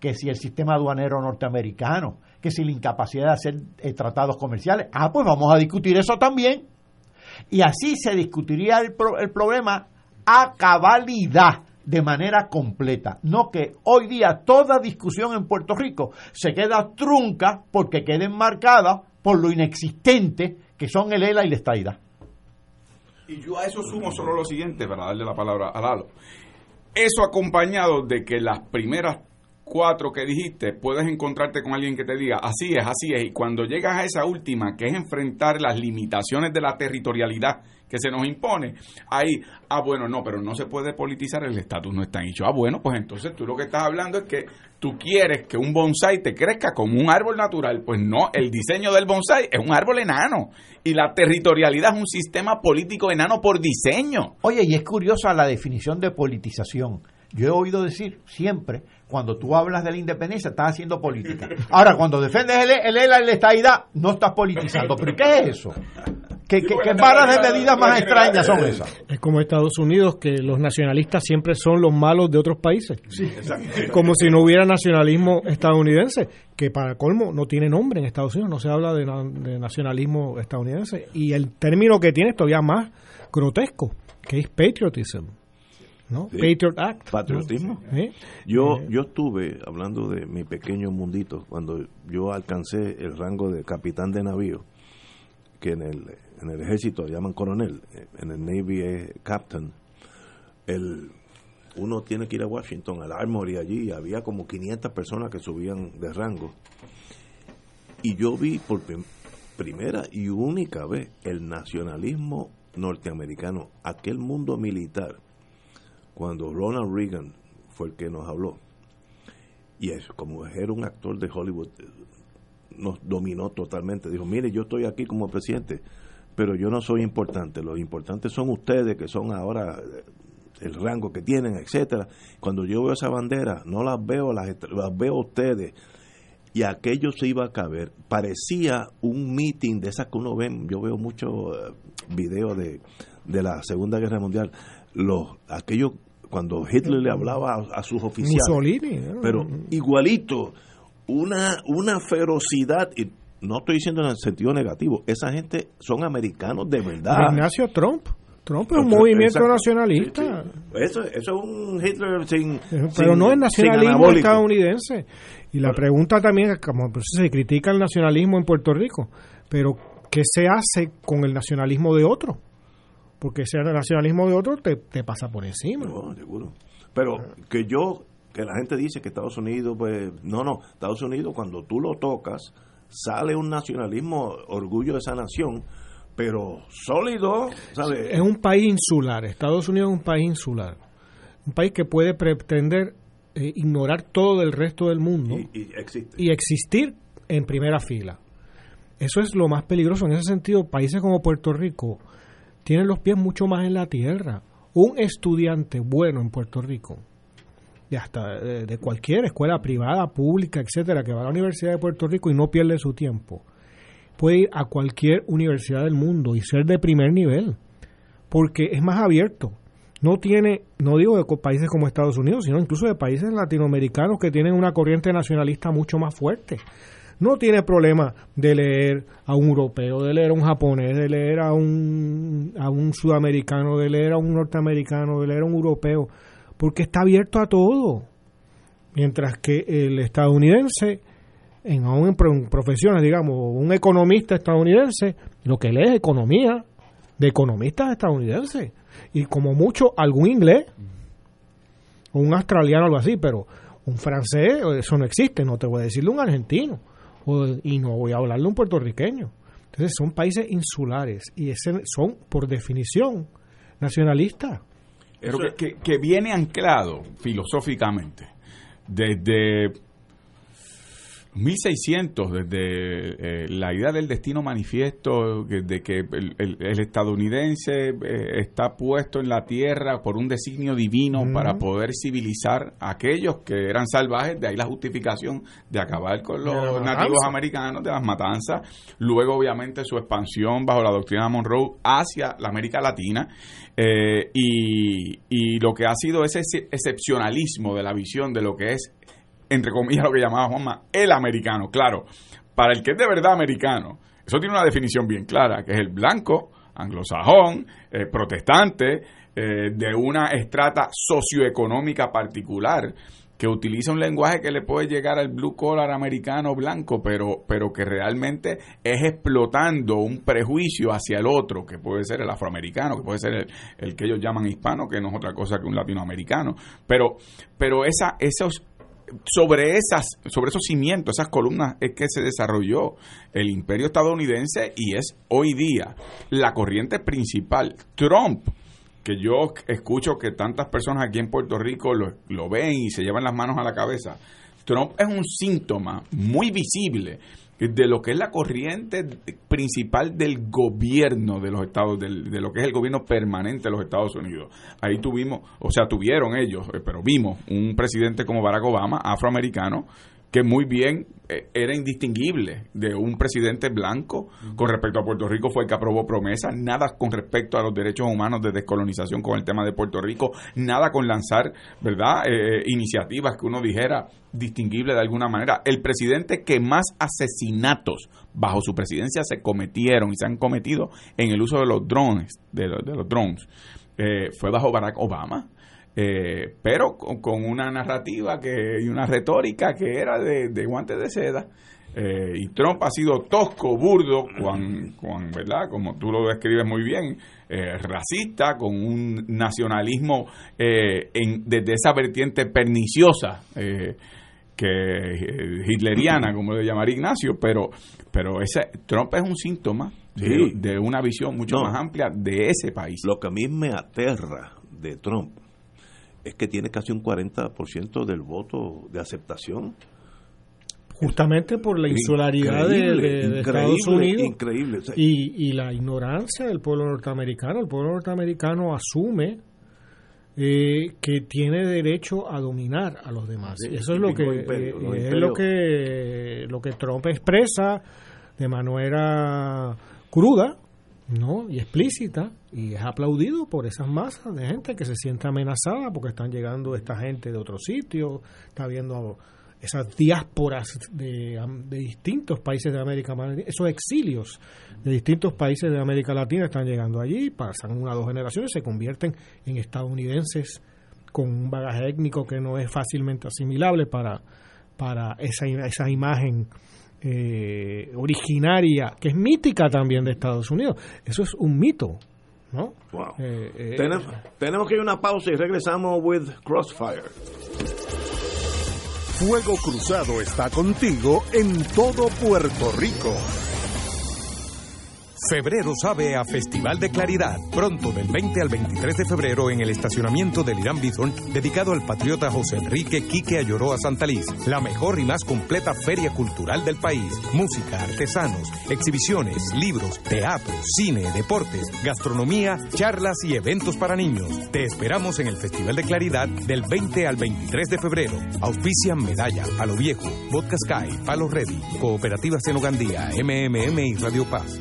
que si el sistema aduanero norteamericano, que si la incapacidad de hacer eh, tratados comerciales. Ah, pues vamos a discutir eso también. Y así se discutiría el, pro, el problema a cabalidad de manera completa. No que hoy día toda discusión en Puerto Rico se queda trunca porque queda enmarcada por lo inexistente que son el ELA y la estaida. Y yo a eso sumo solo lo siguiente, para darle la palabra a Lalo. Eso acompañado de que las primeras cuatro que dijiste, puedes encontrarte con alguien que te diga, así es, así es. Y cuando llegas a esa última, que es enfrentar las limitaciones de la territorialidad que se nos impone, ahí, ah, bueno, no, pero no se puede politizar, el estatus no está hecho. Ah, bueno, pues entonces tú lo que estás hablando es que tú quieres que un bonsai te crezca como un árbol natural. Pues no, el diseño del bonsai es un árbol enano. Y la territorialidad es un sistema político enano por diseño. Oye, y es curiosa la definición de politización. Yo he oído decir siempre, cuando tú hablas de la independencia, estás haciendo política. Ahora, cuando defendes el, el la estadidad, no estás politizando. ¿Pero qué es eso? ¿Qué, qué, qué varas de medidas más extrañas son esas? Es como Estados Unidos, que los nacionalistas siempre son los malos de otros países. como si no hubiera nacionalismo estadounidense, que para colmo no tiene nombre en Estados Unidos, no se habla de, de nacionalismo estadounidense. Y el término que tiene es todavía más grotesco, que es patriotism. ¿No? Sí. Patriot Act. Patriotismo. ¿Sí? Yo, yo estuve, hablando de mi pequeño mundito, cuando yo alcancé el rango de capitán de navío, que en el, en el ejército llaman coronel, en el Navy es captain, el, uno tiene que ir a Washington, al Armory allí, había como 500 personas que subían de rango. Y yo vi por, primera y única vez el nacionalismo norteamericano, aquel mundo militar, cuando Ronald Reagan fue el que nos habló, y es como era un actor de Hollywood, nos dominó totalmente. Dijo, mire, yo estoy aquí como presidente, pero yo no soy importante. Los importantes son ustedes, que son ahora el rango que tienen, etcétera. Cuando yo veo esa bandera, no las veo, las, veo a ustedes. Y aquello se iba a caber. Parecía un meeting de esas que uno ve. Yo veo muchos eh, videos de, de la Segunda Guerra Mundial. Los, aquellos cuando Hitler le hablaba a, sus oficiales. Mussolini. Pero igualito, una, una ferocidad, y no estoy diciendo en el sentido negativo, esa gente son americanos de verdad. Ignacio Trump. Trump es un movimiento nacionalista. Eso, eso es un Hitler sin. Pero no es nacionalismo estadounidense. Y la pregunta también es: como pues, se critica el nacionalismo en Puerto Rico, pero ¿qué se hace con el nacionalismo de otro? Porque ese nacionalismo de otro te, te pasa por encima. No, seguro. Pero que yo, que la gente dice que Estados Unidos, pues. No, no. Estados Unidos, cuando tú lo tocas, sale un nacionalismo, orgullo de esa nación pero sólido. Es un país insular. Estados Unidos es un país insular. Un país que puede pretender eh, ignorar todo el resto del mundo y, y, existir en primera fila. Eso es lo más peligroso. En ese sentido, países como Puerto Rico tienen los pies mucho más en la tierra. Un estudiante bueno en Puerto Rico, hasta de, de cualquier escuela privada, pública, etcétera, que va a la Universidad de Puerto Rico y no pierde su tiempo, puede ir a cualquier universidad del mundo y ser de primer nivel, porque es más abierto. No tiene, no digo de países como Estados Unidos, sino incluso de países latinoamericanos que tienen una corriente nacionalista mucho más fuerte. No tiene problema de leer a un europeo, de leer a un japonés, de leer a un, a un sudamericano, de leer a un norteamericano, de leer a un europeo, porque está abierto a todo. Mientras que el estadounidense en, aún en profesiones, digamos, un economista estadounidense, lo que lee es economía de economistas estadounidenses y como mucho algún inglés o un australiano algo así, pero un francés, eso no existe, no te voy a decirle un argentino y no voy a hablarle un puertorriqueño. Entonces son países insulares y ese, son por definición nacionalistas. Pero que, que viene anclado filosóficamente desde 1600, desde eh, la idea del destino manifiesto, de que el, estadounidense eh, está puesto en la tierra por un designio divino para poder civilizar a aquellos que eran salvajes, de ahí la justificación de acabar con los nativos americanos, de las matanzas, luego obviamente su expansión bajo la doctrina Monroe hacia la América Latina, eh, y, y lo que ha sido ese excepcionalismo de la visión de lo que es entre comillas, lo que llamaba Juanma, el americano. Claro, para el que es de verdad americano, eso tiene una definición bien clara, que es el blanco, anglosajón, eh, protestante, eh, de una estrata socioeconómica particular, que utiliza un lenguaje que le puede llegar al blue collar americano blanco, pero, pero que realmente es explotando un prejuicio hacia el otro, que puede ser el afroamericano, que puede ser el, el que ellos llaman hispano, que no es otra cosa que un latinoamericano. Pero, pero esa, esos sobre esas sobre esos cimientos, esas columnas es que se desarrolló el imperio estadounidense y es hoy día la corriente principal. Trump, que yo escucho que tantas personas aquí en Puerto Rico lo, lo ven y se llevan las manos a la cabeza. Trump es un síntoma muy visible de lo que es la corriente principal del gobierno de los Estados, de, lo que es el gobierno permanente de los Estados Unidos. Ahí tuvimos, o sea, tuvieron ellos, eh, pero vimos un presidente como Barack Obama, afroamericano, que muy bien eh, era indistinguible de un presidente blanco con respecto a Puerto Rico fue el que aprobó promesas, nada con respecto a los derechos humanos de descolonización con el tema de Puerto Rico, nada con lanzar, ¿verdad?, eh, iniciativas que uno dijera distinguible de alguna manera. El presidente que más asesinatos bajo su presidencia se cometieron y se han cometido en el uso de los drones, de, los drones, eh, fue bajo Barack Obama eh, pero con, una narrativa que, y una retórica que era de, de guantes de seda. Eh, y Trump ha sido tosco, burdo, con, ¿verdad? Como tú lo describes muy bien, eh, racista, con un nacionalismo en, desde esa vertiente perniciosa que hitleriana, como le llamaría Ignacio, pero, pero ese, Trump es un síntoma de, una visión mucho más amplia de ese país. Lo que a mí me aterra de Trump es que tiene casi un 40% del voto de aceptación. Justamente por la insularidad de, Estados Unidos increíble. y, y la ignorancia del pueblo norteamericano. El pueblo norteamericano asume eh, que tiene derecho a dominar a los demás. Eso es lo que eh, es lo que lo que Trump expresa de manera cruda, ¿no? y explícita y es aplaudido por esas masas de gente que se siente amenazada porque están llegando esta gente de otros sitios, está viendo esas diásporas de, distintos países de América esos exilios de distintos países de América Latina están llegando allí, pasan una o dos generaciones, se convierten en estadounidenses con un bagaje étnico que no es fácilmente asimilable para, para esa, esa imagen eh, originaria, que es mítica también de Estados Unidos. Eso es un mito. ¿no? Eh, eh, tenemos, tenemos que ir a una pausa y regresamos with Crossfire. Fuego Cruzado está contigo en todo Puerto Rico. Febrero sabe a Festival de Claridad. Pronto, del 20 al 23 de febrero, en el estacionamiento del Irán Bithorn, dedicado al patriota José Enrique Quique Ayoroa Santaliz. La mejor y más completa feria cultural del país. Música, artesanos, exhibiciones, libros, teatro, cine, deportes, gastronomía, charlas y eventos para niños. Te esperamos en el Festival de Claridad del 20 al 23 de febrero. Auspician Medalla, Palo Viejo, Vodka Sky, Palo Ready, Cooperativa Senogandía, MMM y Radio Paz.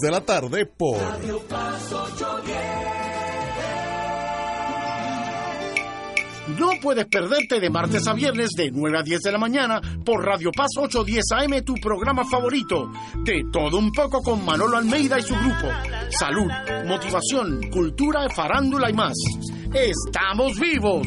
de la tarde por Radio Paz 810. No puedes perderte de martes a viernes de 9 a 10 de la mañana por Radio Paz 810 AM, tu programa favorito. De todo un poco con Manolo Almeida y su grupo. Salud, motivación, cultura, farándula y más. ¡Estamos vivos!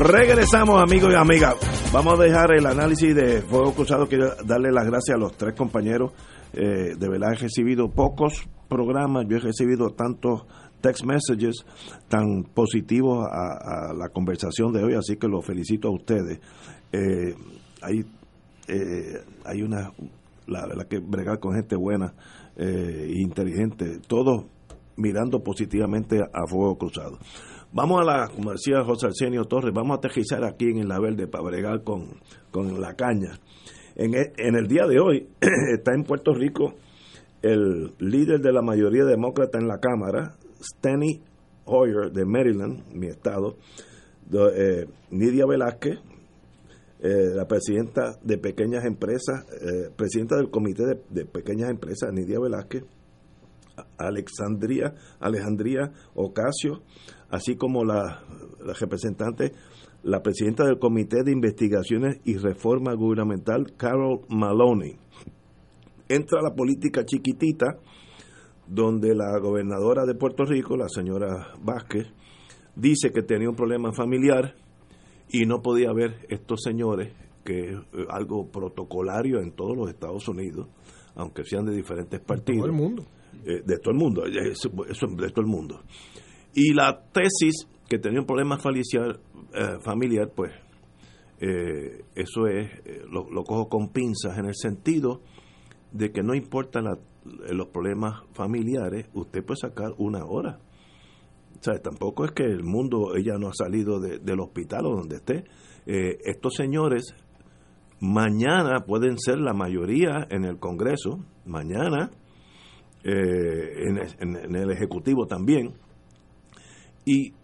Regresamos, amigos y amigas. Vamos a dejar el análisis de Fuego Cruzado. Quiero darle las gracias a los tres compañeros. Eh, de verdad he recibido pocos programas, yo he recibido tantos text messages tan positivos a, la conversación de hoy, así que los felicito a ustedes. Eh, hay, eh, hay una, la verdad que bregar con gente buena e inteligente, todos mirando positivamente a Fuego Cruzado. Vamos a la, como decía José Arsenio Torres, vamos a aterrizar aquí en la verde para bregar con, la caña. En, e, el día de hoy *clears throat* está en Puerto Rico el líder de la mayoría demócrata en la Cámara, Steny Hoyer de Maryland, mi estado, eh, Nidia Velázquez, eh, la presidenta de pequeñas empresas, eh, presidenta del comité de, pequeñas empresas, Nidia Velázquez, Alexandria, Alejandría Ocasio, así como la, la representante, la presidenta del comité de investigaciones y reforma gubernamental, Carol Maloney. Entra la política chiquitita, donde la gobernadora de Puerto Rico, la señora Vázquez, dice que tenía un problema familiar y no podía ver estos señores, que es eh, algo protocolario en todos los Estados Unidos, aunque sean de diferentes partidos. De todo el mundo. Eh, de todo el mundo, eso, de todo el mundo. Y la tesis que tenía un problema familiar, eh, pues eso es, lo, cojo con pinzas en el sentido de que no importa los problemas familiares, usted puede sacar una hora o tampoco es que el mundo, ella no ha salido del hospital o donde esté. Eh, estos señores mañana pueden ser la mayoría en el Congreso, mañana eh, en, el Ejecutivo también. Y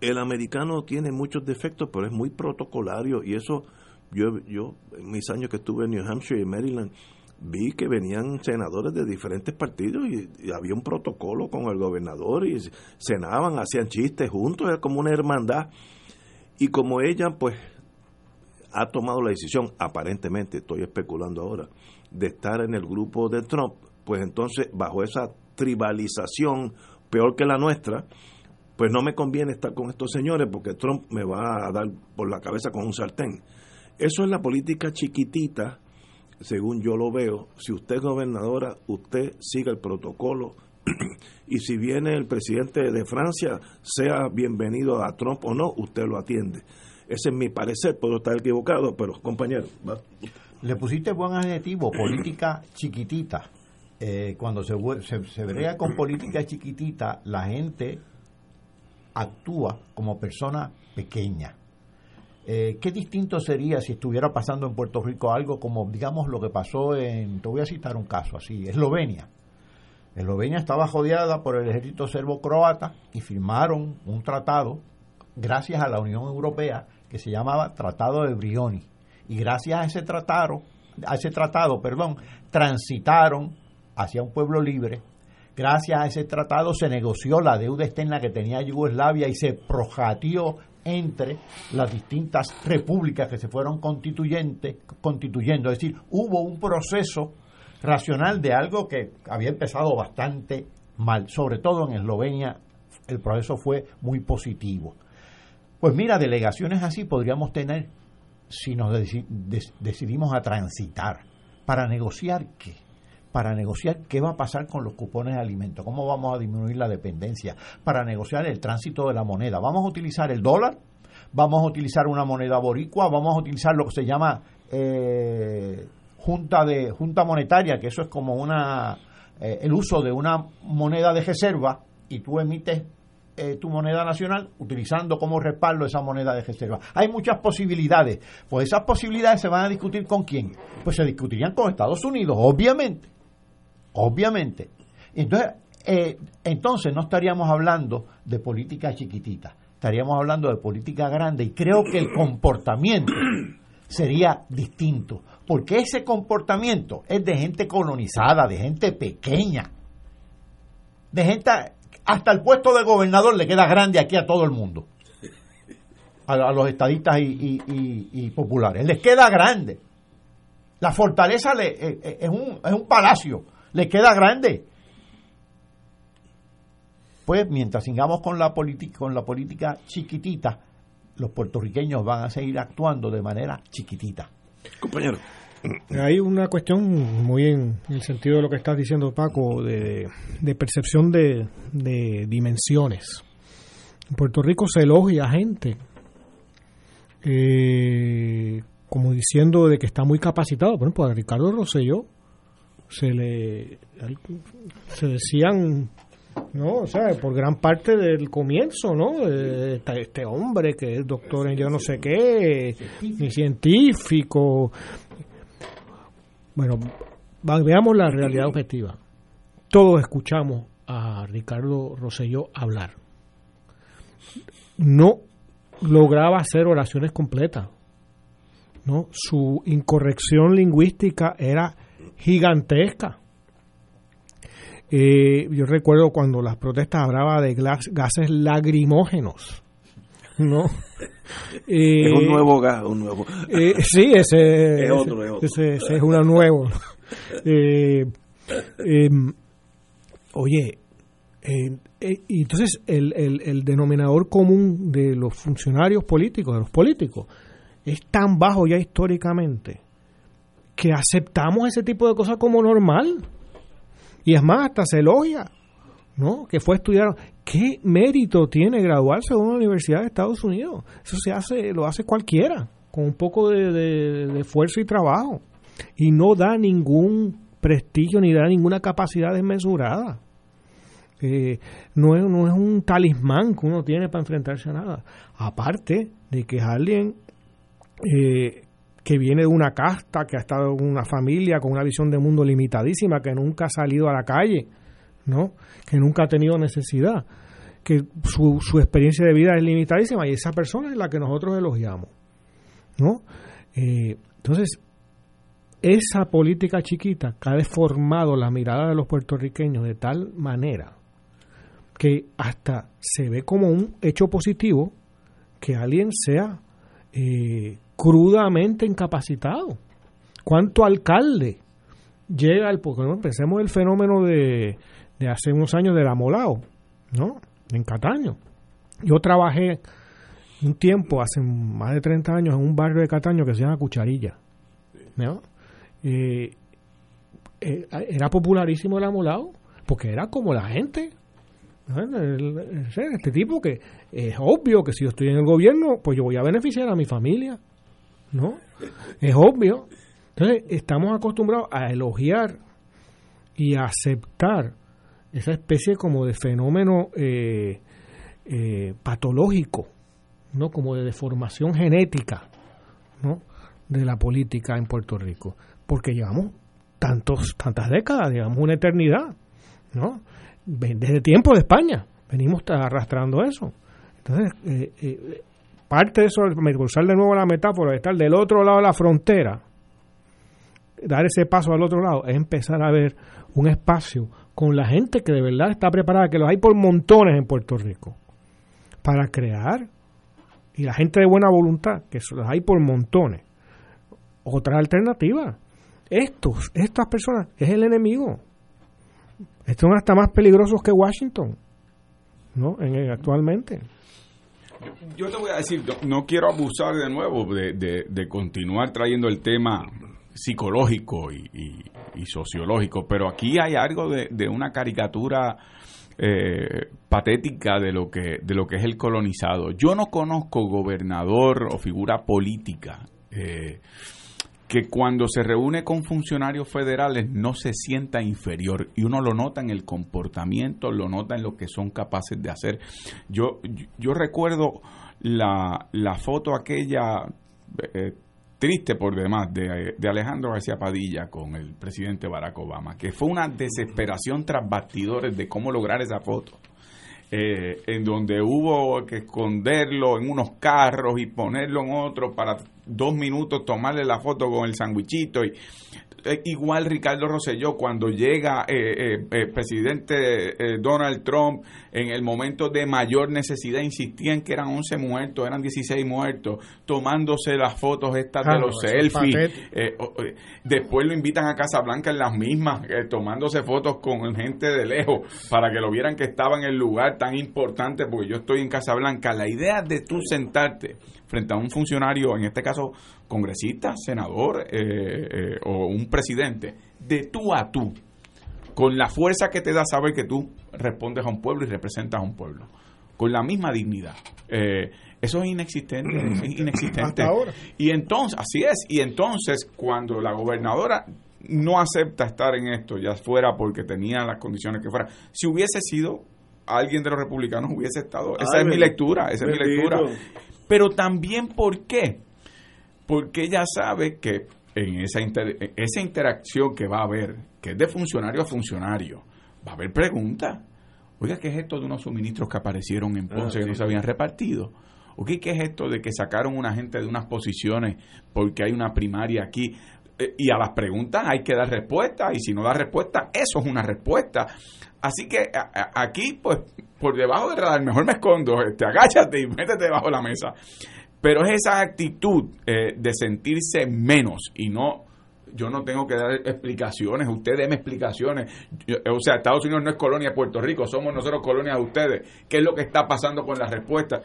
el americano tiene muchos defectos, pero es muy protocolario y eso yo, yo en mis años que estuve en New Hampshire y Maryland, vi que venían senadores de diferentes partidos y, había un protocolo con el gobernador y cenaban, hacían chistes juntos, era como una hermandad. Y como ella, pues, ha tomado la decisión, aparentemente, estoy especulando ahora, de estar en el grupo de Trump, pues entonces, bajo esa tribalización peor que la nuestra, pues no me conviene estar con estos señores porque Trump me va a dar por la cabeza con un sartén. Eso es la política chiquitita según yo lo veo, si usted es gobernadora, usted siga el protocolo *clears throat* y si viene el presidente de Francia, sea bienvenido a Trump o no, usted lo atiende. Ese es mi parecer, puedo estar equivocado, pero compañero. Le pusiste buen adjetivo, *clears throat* política chiquitita. Eh, cuando se, se, se con política chiquitita, la gente actúa como persona pequeña. Eh, ¿Qué distinto sería si estuviera pasando en Puerto Rico algo como, digamos, lo que pasó en, te voy a citar un caso así, Eslovenia? Eslovenia estaba jodeada por el ejército serbo-croata y firmaron un tratado, gracias a la Unión Europea, que se llamaba Tratado de Brioni. Y gracias a ese tratado, a ese tratado, perdón, transitaron hacia un pueblo libre. Gracias a ese tratado se negoció la deuda externa que tenía Yugoslavia y se projateó entre las distintas repúblicas que se fueron constituyendo. Es decir, hubo un proceso racional de algo que había empezado bastante mal, sobre todo en Eslovenia el proceso fue muy positivo. Pues mira, delegaciones así podríamos tener si nos decidimos a transitar para negociar qué para negociar qué va a pasar con los cupones de alimentos, cómo vamos a disminuir la dependencia, para negociar el tránsito de la moneda. Vamos a utilizar el dólar, vamos a utilizar una moneda boricua, vamos a utilizar lo que se llama eh, junta de junta monetaria, que eso es como una eh, el uso de una moneda de reserva y tú emites eh, tu moneda nacional utilizando como respaldo esa moneda de reserva. Hay muchas posibilidades. Pues esas posibilidades se van a discutir con quién? Pues se discutirían con Estados Unidos, obviamente obviamente. Entonces, eh, entonces no estaríamos hablando de política chiquitita, estaríamos hablando de política grande y creo que el *clears throat* comportamiento sería distinto, porque ese comportamiento es de gente colonizada, de gente pequeña, de gente, hasta el puesto de gobernador le queda grande aquí a todo el mundo, a, los estadistas y, populares, les queda grande. La fortaleza le, eh, eh, es, un, es un palacio le queda grande. Pues mientras sigamos con la, con la política chiquitita, los puertorriqueños van a seguir actuando de manera chiquitita. Compañero. Hay una cuestión muy en el sentido de lo que estás diciendo, Paco, de, percepción de, dimensiones. En Puerto Rico se elogia a gente eh, como diciendo de que está muy capacitado. Por ejemplo, a Ricardo Rosselló se le se decían no o sea por gran parte del comienzo no este, hombre que es doctor en yo no sé qué ni científico. Bueno veamos la realidad objetiva. Todos escuchamos a Ricardo Rosselló hablar. No lograba hacer oraciones completas ¿no? Su incorrección lingüística era gigantesca. Eh, yo recuerdo cuando las protestas hablaba de gases lagrimógenos. ¿no? *laughs* es un nuevo gas, un nuevo. Eh, sí, ese *laughs* es otro, Ese, es uno nuevo. Eh, em, oye, y entonces el, el, el, denominador común de los funcionarios políticos, de los políticos, es tan bajo ya históricamente que aceptamos ese tipo de cosas como normal. Y es más, hasta se elogia, ¿no? Que fue estudiar. ¿Qué mérito tiene graduarse de una universidad de Estados Unidos? Eso se hace, lo hace cualquiera, con un poco de, de esfuerzo y trabajo. Y no da ningún prestigio ni da ninguna capacidad desmesurada. Eh, no, es, no es un talismán que uno tiene para enfrentarse a nada. Aparte de que es alguien eh, que viene de una casta, que ha estado en una familia con una visión de mundo limitadísima, que nunca ha salido a la calle, ¿no? que nunca ha tenido necesidad, que su, su experiencia de vida es limitadísima y esa persona es la que nosotros elogiamos. ¿no? Eh, entonces, esa política chiquita que ha deformado la mirada de los puertorriqueños de tal manera que hasta se ve como un hecho positivo que alguien sea eh, crudamente incapacitado. ¿Cuánto alcalde llega al... Porque no, pensemos el fenómeno de, de hace unos años del amolao, ¿no? En Cataño. Yo trabajé un tiempo, hace más de 30 años, en un barrio de Cataño que se llama Cucharilla. ¿no? Eh, eh, era popularísimo el amolao porque era como la gente este tipo que es obvio que si yo estoy en el gobierno, pues yo voy a beneficiar a mi familia, ¿no? Es obvio. Entonces, estamos acostumbrados a elogiar y a aceptar esa especie como de fenómeno eh, eh, patológico, ¿no? Como de deformación genética, ¿no? De la política en Puerto Rico. Porque llevamos tantos, tantas décadas, llevamos una eternidad, ¿no? desde tiempo de España venimos arrastrando eso. Entonces, eh, eh, parte de eso, usar de nuevo la metáfora de estar del otro lado de la frontera, dar ese paso al otro lado, es empezar a ver un espacio con la gente que de verdad está preparada, que los hay por montones en Puerto Rico, para crear, y la gente de buena voluntad, que los hay por montones, otra alternativa. Estos, estas personas, es el enemigo. Estos son hasta más peligrosos que Washington, ¿no? En, actualmente. Yo te voy a decir, no quiero abusar de nuevo de, continuar trayendo el tema psicológico y, sociológico, pero aquí hay algo de, una caricatura eh, patética de lo que de lo que es el colonizado. Yo no conozco gobernador o figura política eh, que cuando se reúne con funcionarios federales no se sienta inferior y uno lo nota en el comportamiento, lo nota en lo que son capaces de hacer. Yo, yo recuerdo la, la foto aquella eh, triste por demás de, de, Alejandro García Padilla con el presidente Barack Obama, que fue una desesperación tras bastidores de cómo lograr esa foto. Eh, en donde hubo que esconderlo en unos carros y ponerlo en otros para dos minutos tomarle la foto con el sandwichito y eh, igual Ricardo Rosselló cuando llega eh, eh, presidente Donald Trump en el momento de mayor necesidad insistía en que eran 11 muertos, eran 16 muertos, tomándose las fotos estas de los selfies. después lo invitan a Casa Blanca en las mismas, tomándose fotos con gente de lejos para que lo vieran que estaba en el lugar tan importante, porque yo estoy en Casa Blanca. La idea de tú sentarte frente a un funcionario, en este caso congresista, senador eh, eh, o un presidente, de tú a tú, con la fuerza que te da saber que tú respondes a un pueblo y representas a un pueblo, con la misma dignidad. Eh, eso es inexistente, es inexistente. Y entonces, así es, y entonces cuando la gobernadora no acepta estar en esto, ya fuera porque tenía las condiciones que fuera, si hubiese sido alguien de los republicanos hubiese estado, esa es mi lectura, esa es mi lectura. Pero también, ¿por qué? Porque ella sabe que en esa, esa interacción que va a haber, que es de funcionario a funcionario, va a haber preguntas. Oiga, ¿qué es esto de unos suministros que aparecieron en Ponce que no se habían repartido? ¿qué es esto de que sacaron una gente de unas posiciones porque hay una primaria aquí? Eh, y a las preguntas hay que dar respuesta, y si no da respuesta, eso es una respuesta. Así que aquí, pues, por debajo del radar, mejor me escondo, te este, agáchate y métete debajo de la mesa. Pero es esa actitud eh, de sentirse menos y no yo no tengo que dar explicaciones, ustedes denme explicaciones. o sea, Estados Unidos no es colonia de Puerto Rico, somos nosotros colonia de ustedes. ¿Qué es lo que está pasando con la respuesta?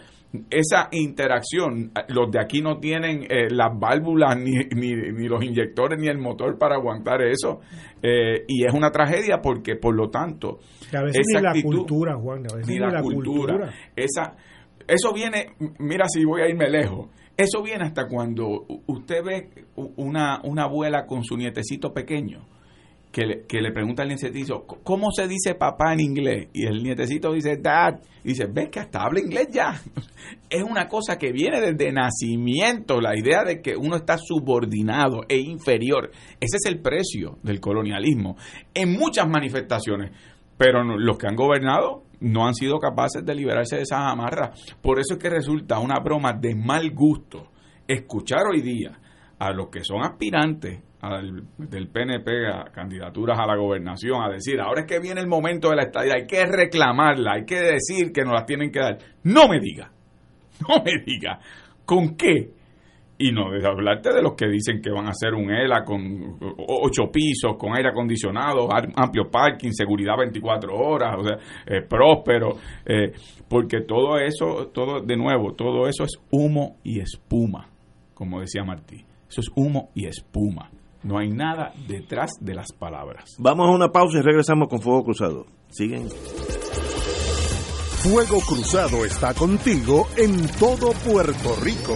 Esa interacción, los de aquí no tienen eh, las válvulas, *laughs* ni, ni, los inyectores, ni el motor para aguantar eso. Eh, y es una tragedia porque, por lo tanto, a veces ni la cultura, Juan, a veces ni, la, cultura. Esa, eso viene, mira si voy a irme lejos eso viene hasta cuando usted ve una, una abuela con su nietecito pequeño que le, que le pregunta al nietecito, ¿cómo se dice papá en inglés? Y el nietecito dice, dad. Y dice, ven que hasta habla inglés ya. *laughs* Es una cosa que viene desde nacimiento, la idea de que uno está subordinado e inferior. Ese es el precio del colonialismo en muchas manifestaciones. Pero los que han gobernado no han sido capaces de liberarse de esas amarras. Por eso es que resulta una broma de mal gusto escuchar hoy día a los que son aspirantes del PNP a candidaturas a la gobernación a decir, ahora es que viene el momento de la estadía, hay que reclamarla, hay que decir que nos la tienen que dar. No me diga, no me diga, ¿con qué? Y no de hablarte de los que dicen que van a hacer un ELA con ocho pisos, con aire acondicionado, amplio parking, seguridad 24 horas, o sea, eh, próspero, eh, porque todo eso, todo de nuevo, todo eso es humo y espuma, como decía Martí. Eso es humo y espuma. No hay nada detrás de las palabras. Vamos a una pausa y regresamos con Fuego Cruzado. Siguen. Fuego Cruzado está contigo en todo Puerto Rico.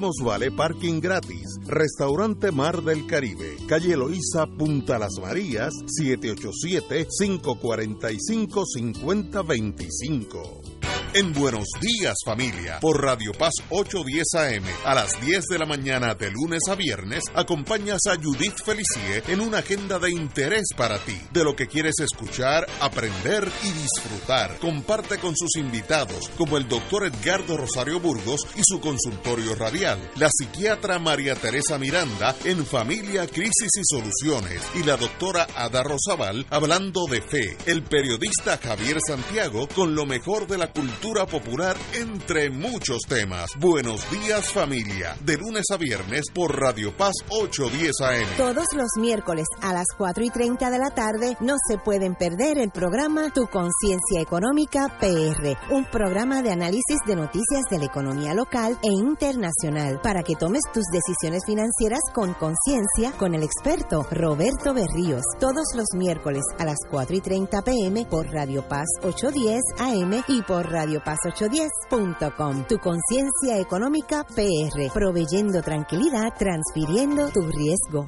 vale parking gratis. Restaurante Mar del Caribe, calle Loíza, Punta Las Marías, 787-545-5025. En Buenos Días Familia, por Radio Paz 810 AM, a las 10 de la mañana de lunes a viernes, acompañas a Judith Felicie en una agenda de interés para ti, de lo que quieres escuchar, aprender y disfrutar. Comparte con sus invitados, como el doctor Edgardo Rosario Burgos y su consultorio radial, la psiquiatra María Teresa Miranda en Familia, Crisis y Soluciones, y la doctora Ada Rosabal hablando de fe, el periodista Javier Santiago con lo mejor de la cultura popular, entre muchos temas. Buenos días familia, de lunes a viernes por Radio Paz 810 AM. Todos los miércoles a las 4 y 30 de la tarde no se pueden perder el programa Tu Conciencia Económica PR, un programa de análisis de noticias de la economía local e internacional para que tomes tus decisiones financieras con conciencia con el experto Roberto Berríos. Todos los miércoles a las 4 y 30 pm por Radio Paz 810 AM y por Radio radiopaz810.com. Tu conciencia económica PR, proveyendo tranquilidad, transfiriendo tu riesgo.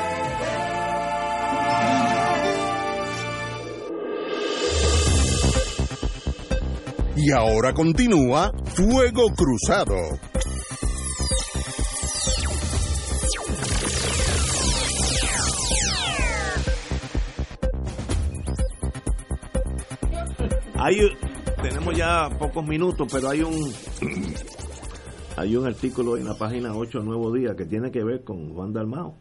Y ahora continúa Fuego Cruzado. Hay, tenemos ya pocos minutos, pero hay un *clears throat* hay un artículo en la página 8 Nuevo Día que tiene que ver con Juan Dalmao.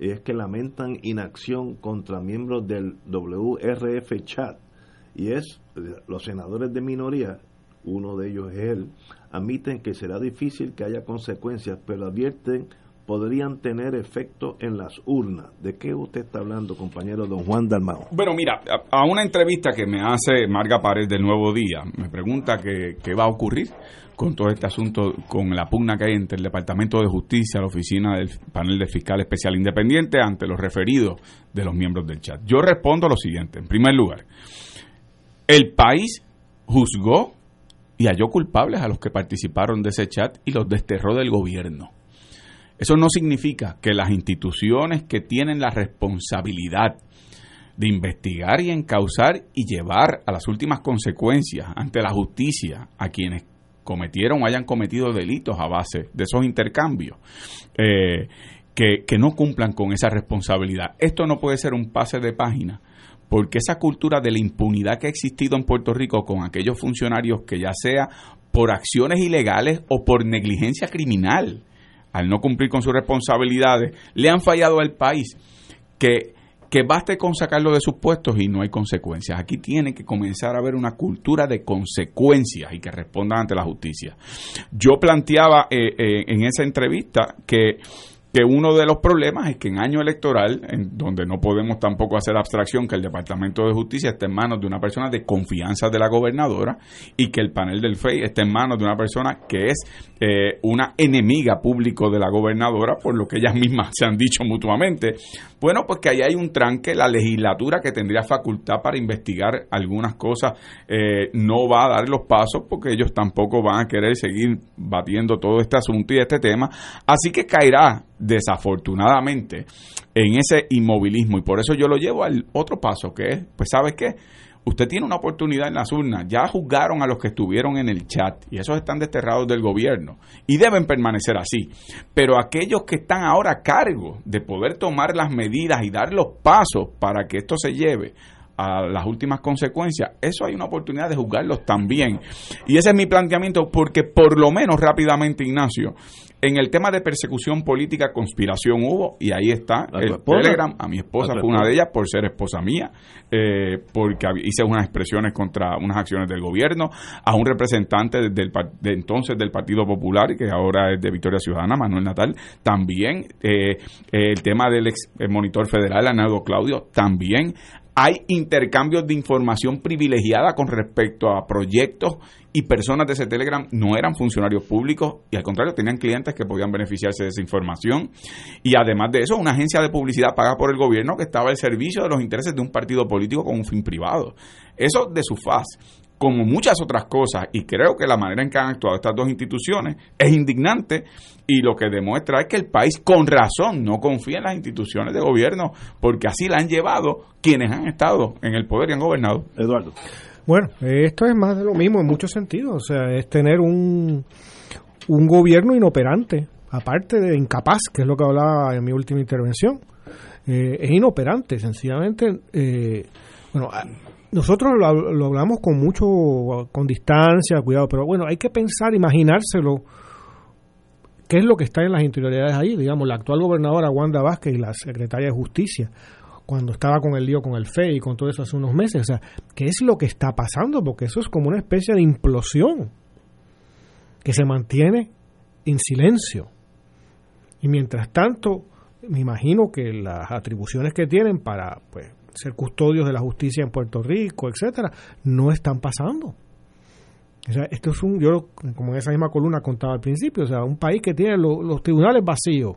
Y es que lamentan inacción contra miembros del WRF Chat y es los senadores de minoría uno de ellos es él, admiten que será difícil que haya consecuencias, pero advierten podrían tener efecto en las urnas. ¿De qué usted está hablando, compañero don Juan Dalmao? Bueno, mira, a, una entrevista que me hace Marga Pared del Nuevo Día, me pregunta qué va a ocurrir con todo este asunto, con la pugna que hay entre el Departamento de Justicia, la oficina del panel de fiscal especial independiente, ante los referidos de los miembros del chat. Yo respondo lo siguiente. En primer lugar, el país juzgó y halló culpables a los que participaron de ese chat y los desterró del gobierno. Eso no significa que las instituciones que tienen la responsabilidad de investigar y encauzar y llevar a las últimas consecuencias ante la justicia a quienes cometieron o hayan cometido delitos a base de esos intercambios, eh, que, que no cumplan con esa responsabilidad. Esto no puede ser un pase de página porque esa cultura de la impunidad que ha existido en Puerto Rico con aquellos funcionarios que ya sea por acciones ilegales o por negligencia criminal, al no cumplir con sus responsabilidades, le han fallado al país, que que baste con sacarlo de sus puestos y no hay consecuencias. Aquí tiene que comenzar a haber una cultura de consecuencias y que respondan ante la justicia. Yo planteaba eh, eh, en esa entrevista que que uno de los problemas es que en año electoral, en donde no podemos tampoco hacer abstracción que el Departamento de Justicia esté en manos de una persona de confianza de la gobernadora y que el panel del FEI esté en manos de una persona que es eh, una enemiga público de la gobernadora, por lo que ellas mismas se han dicho mutuamente. Bueno, pues que ahí hay un tranque, la legislatura que tendría facultad para investigar algunas cosas eh, no va a dar los pasos porque ellos tampoco van a querer seguir batiendo todo este asunto y este tema. Así que caerá desafortunadamente en ese inmovilismo. Y por eso yo lo llevo al otro paso que es, pues sabes qué, usted tiene una oportunidad en las urnas, ya juzgaron a los que estuvieron en el chat y esos están desterrados del gobierno y deben permanecer así, pero aquellos que están ahora a cargo de poder tomar las medidas y dar los pasos para que esto se lleve a las últimas consecuencias, eso hay una oportunidad de juzgarlos también. Y ese es mi planteamiento porque por lo menos rápidamente, Ignacio, en el tema de persecución política, conspiración hubo, y ahí está el Telegram. A mi esposa fue una de ellas por ser esposa mía, eh, porque hice unas expresiones contra unas acciones del gobierno, a un representante del, de entonces del Partido Popular, que ahora es de Victoria Ciudadana, Manuel Natal, también. Eh, el tema del ex monitor federal, Anado Claudio, también hay intercambios de información privilegiada con respecto a proyectos y personas de ese Telegram no eran funcionarios públicos y al contrario tenían clientes que podían beneficiarse de esa información. Y además de eso, una agencia de publicidad pagada por el gobierno que estaba al servicio de los intereses de un partido político con un fin privado. Eso de su faz como muchas otras cosas, y creo que la manera en que han actuado estas dos instituciones es indignante y lo que demuestra es que el país con razón no confía en las instituciones de gobierno porque así la han llevado quienes han estado en el poder y han gobernado. Eduardo. Bueno, esto es más de lo mismo en muchos sentidos, o sea, es tener un, un gobierno inoperante, aparte de incapaz, que es lo que hablaba en mi última intervención. Eh, es inoperante, sencillamente. Eh, bueno, nosotros lo, hablamos con mucho, con distancia, cuidado, pero bueno, hay que pensar, imaginárselo, qué es lo que está en las interioridades ahí, digamos, la actual gobernadora Wanda Vázquez y la secretaria de Justicia, cuando estaba con el lío con el FE y con todo eso hace unos meses, o sea, ¿qué es lo que está pasando? Porque eso es como una especie de implosión que se mantiene en silencio. Y mientras tanto, me imagino que las atribuciones que tienen para, pues, ser custodios de la justicia en Puerto Rico, etcétera, no están pasando. O sea, esto es un, yo como en esa misma columna contaba al principio, o sea, un país que tiene los tribunales vacíos,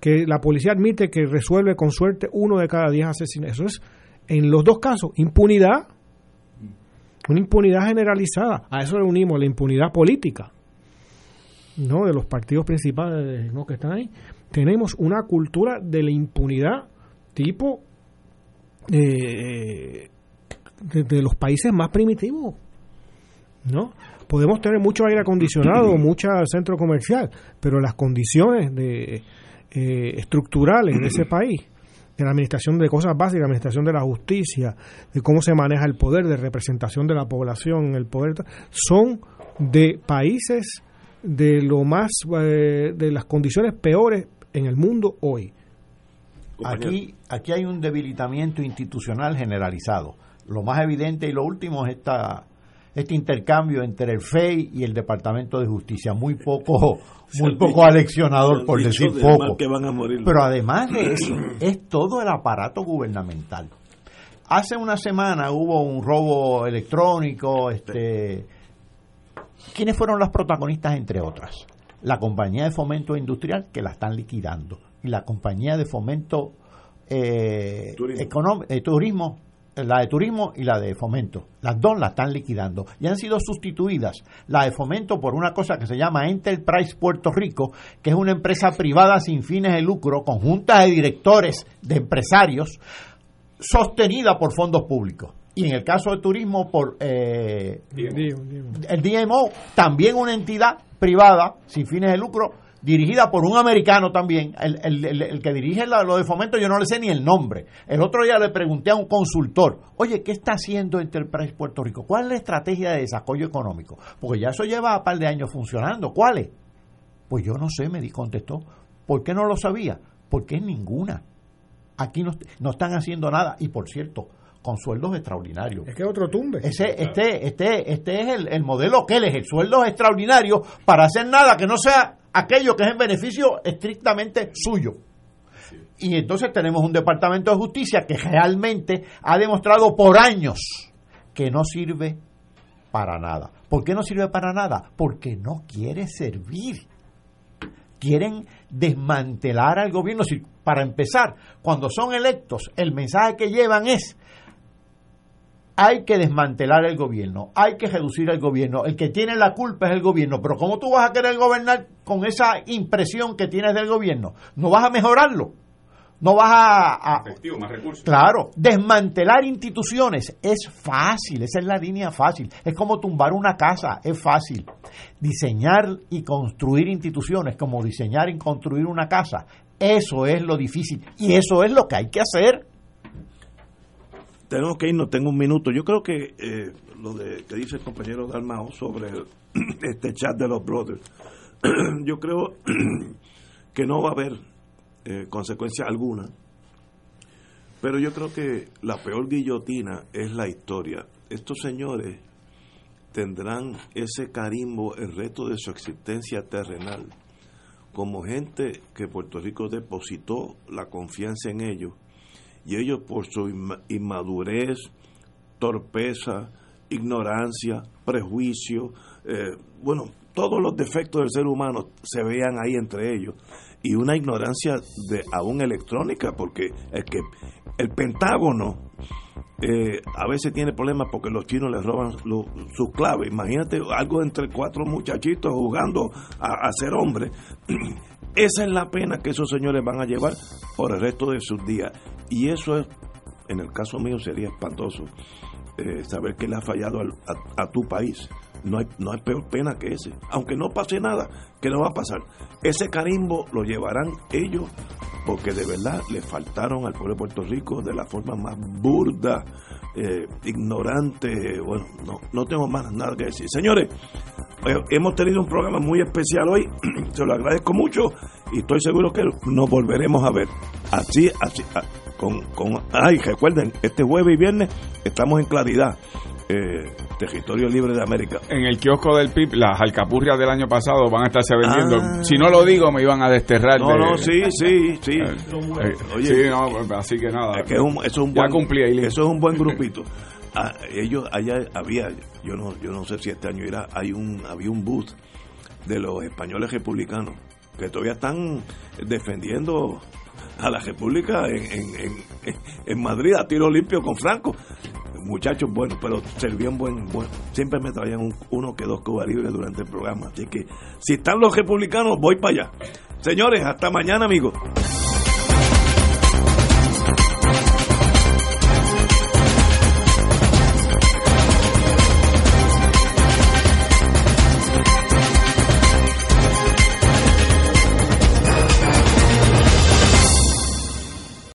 que la policía admite que resuelve con suerte uno de cada diez asesinatos. Eso es, en los dos casos, impunidad, una impunidad generalizada. A eso le unimos la impunidad política, ¿no? De los partidos principales ¿no? que están ahí. Tenemos una cultura de la impunidad tipo de, los países más primitivos, ¿no? Podemos tener mucho aire acondicionado, *clears throat* mucho centro comercial, pero las condiciones de, eh, estructurales de ese *clears throat* país, de la administración de cosas básicas, la administración de la justicia, de cómo se maneja el poder, de representación de la población, el poder, son de países de lo más, eh, de las condiciones peores en el mundo hoy. Aquí, aquí hay un debilitamiento institucional generalizado. Lo más evidente y lo último es esta, este intercambio entre el FEI y el Departamento de Justicia. Muy poco, *laughs* muy poco aleccionador, por decir poco. Pero además de eso, es todo el aparato gubernamental. Hace una semana hubo un robo electrónico. Este, ¿Quiénes fueron las protagonistas, entre otras? La compañía de fomento industrial, que la están liquidando, y la compañía de fomento eh, eh turismo la de turismo y la de fomento. Las dos la están liquidando y han sido sustituidas. La de fomento por una cosa que se llama Enterprise Puerto Rico, que es una empresa privada sin fines de lucro, con juntas de directores de empresarios, sostenida por fondos públicos. Y en el caso de turismo, por eh, el DMO, también una entidad privada sin fines de lucro dirigida por un americano también. El, el, el, que dirige lo de fomento, yo no le sé ni el nombre. El otro día le pregunté a un consultor, oye, ¿qué está haciendo Enterprise Puerto Rico? ¿Cuál es la estrategia de desarrollo económico? Porque ya eso lleva un par de años funcionando. ¿Cuál es? Pues yo no sé, me contestó. ¿Por qué no lo sabía? Porque es ninguna. Aquí no, no están haciendo nada. Y por cierto, con sueldos extraordinarios. Es que otro tumbe. Ese, este, este, este es el, el modelo que él es, el sueldo extraordinario para hacer nada que no sea aquello que es en beneficio estrictamente suyo. Y entonces tenemos un Departamento de Justicia que realmente ha demostrado por años que no sirve para nada. ¿Por qué no sirve para nada? Porque no quiere servir. Quieren desmantelar al gobierno. Para empezar, cuando son electos, el mensaje que llevan es hay que desmantelar el gobierno, hay que reducir el gobierno, el que tiene la culpa es el gobierno, pero ¿cómo tú vas a querer gobernar con esa impresión que tienes del gobierno? No vas a mejorarlo, no vas a... más recursos. Claro, desmantelar instituciones es fácil, esa es la línea fácil, es como tumbar una casa, es fácil. Diseñar y construir instituciones como diseñar y construir una casa, eso es lo difícil y eso es lo que hay que hacer tenemos que irnos, tengo un minuto. Yo creo que eh, lo de que dice el compañero Dalmao sobre *clears throat* este chat de los brothers, *clears throat* yo creo *clears throat* que no va a haber eh, consecuencia alguna, pero yo creo que la peor guillotina es la historia. Estos señores tendrán ese carimbo el resto de su existencia terrenal como gente que Puerto Rico depositó la confianza en ellos y ellos por su inmadurez, torpeza, ignorancia, prejuicio, eh, bueno, todos los defectos del ser humano se vean ahí entre ellos y una ignorancia de aún electrónica porque es que el Pentágono eh, a veces tiene problemas porque los chinos les roban sus claves. Imagínate algo entre cuatro muchachitos jugando a, a ser hombre. *clears throat* Esa es la pena que esos señores van a llevar por el resto de sus días. Y eso es, en el caso mío sería espantoso, eh, saber que le ha fallado a, tu país. No hay, no hay peor pena que ese. Aunque no pase nada, que no va a pasar. Ese carimbo lo llevarán ellos porque de verdad le faltaron al pueblo de Puerto Rico de la forma más burda, eh, ignorante. Bueno, no, no tengo más nada que decir. Señores, eh, hemos tenido un programa muy especial hoy. *clears throat* Se lo agradezco mucho y estoy seguro que nos volveremos a ver. Así, así con, con ay, recuerden, este jueves y viernes estamos en claridad. Eh, territorio libre de América. En el kiosco del PIB, las alcapurrias del año pasado van a estarse vendiendo. Ah. Si no lo digo, me iban a desterrar. No, no, sí, sí, sí. Eh, eh, oye, sí, no, así que nada. Es que es un, eso es un buen, Eso es un buen grupito. Ah, ellos allá había, yo no, yo no sé si este año era, hay un, había un booth de los españoles republicanos que todavía están defendiendo a la República en, en, Madrid a tiro limpio con Franco. Muchachos buenos, pero servían buen, buen. Siempre me traían uno que dos Cuba libres durante el programa. Así que si están los republicanos, voy para allá. Señores, hasta mañana, amigos.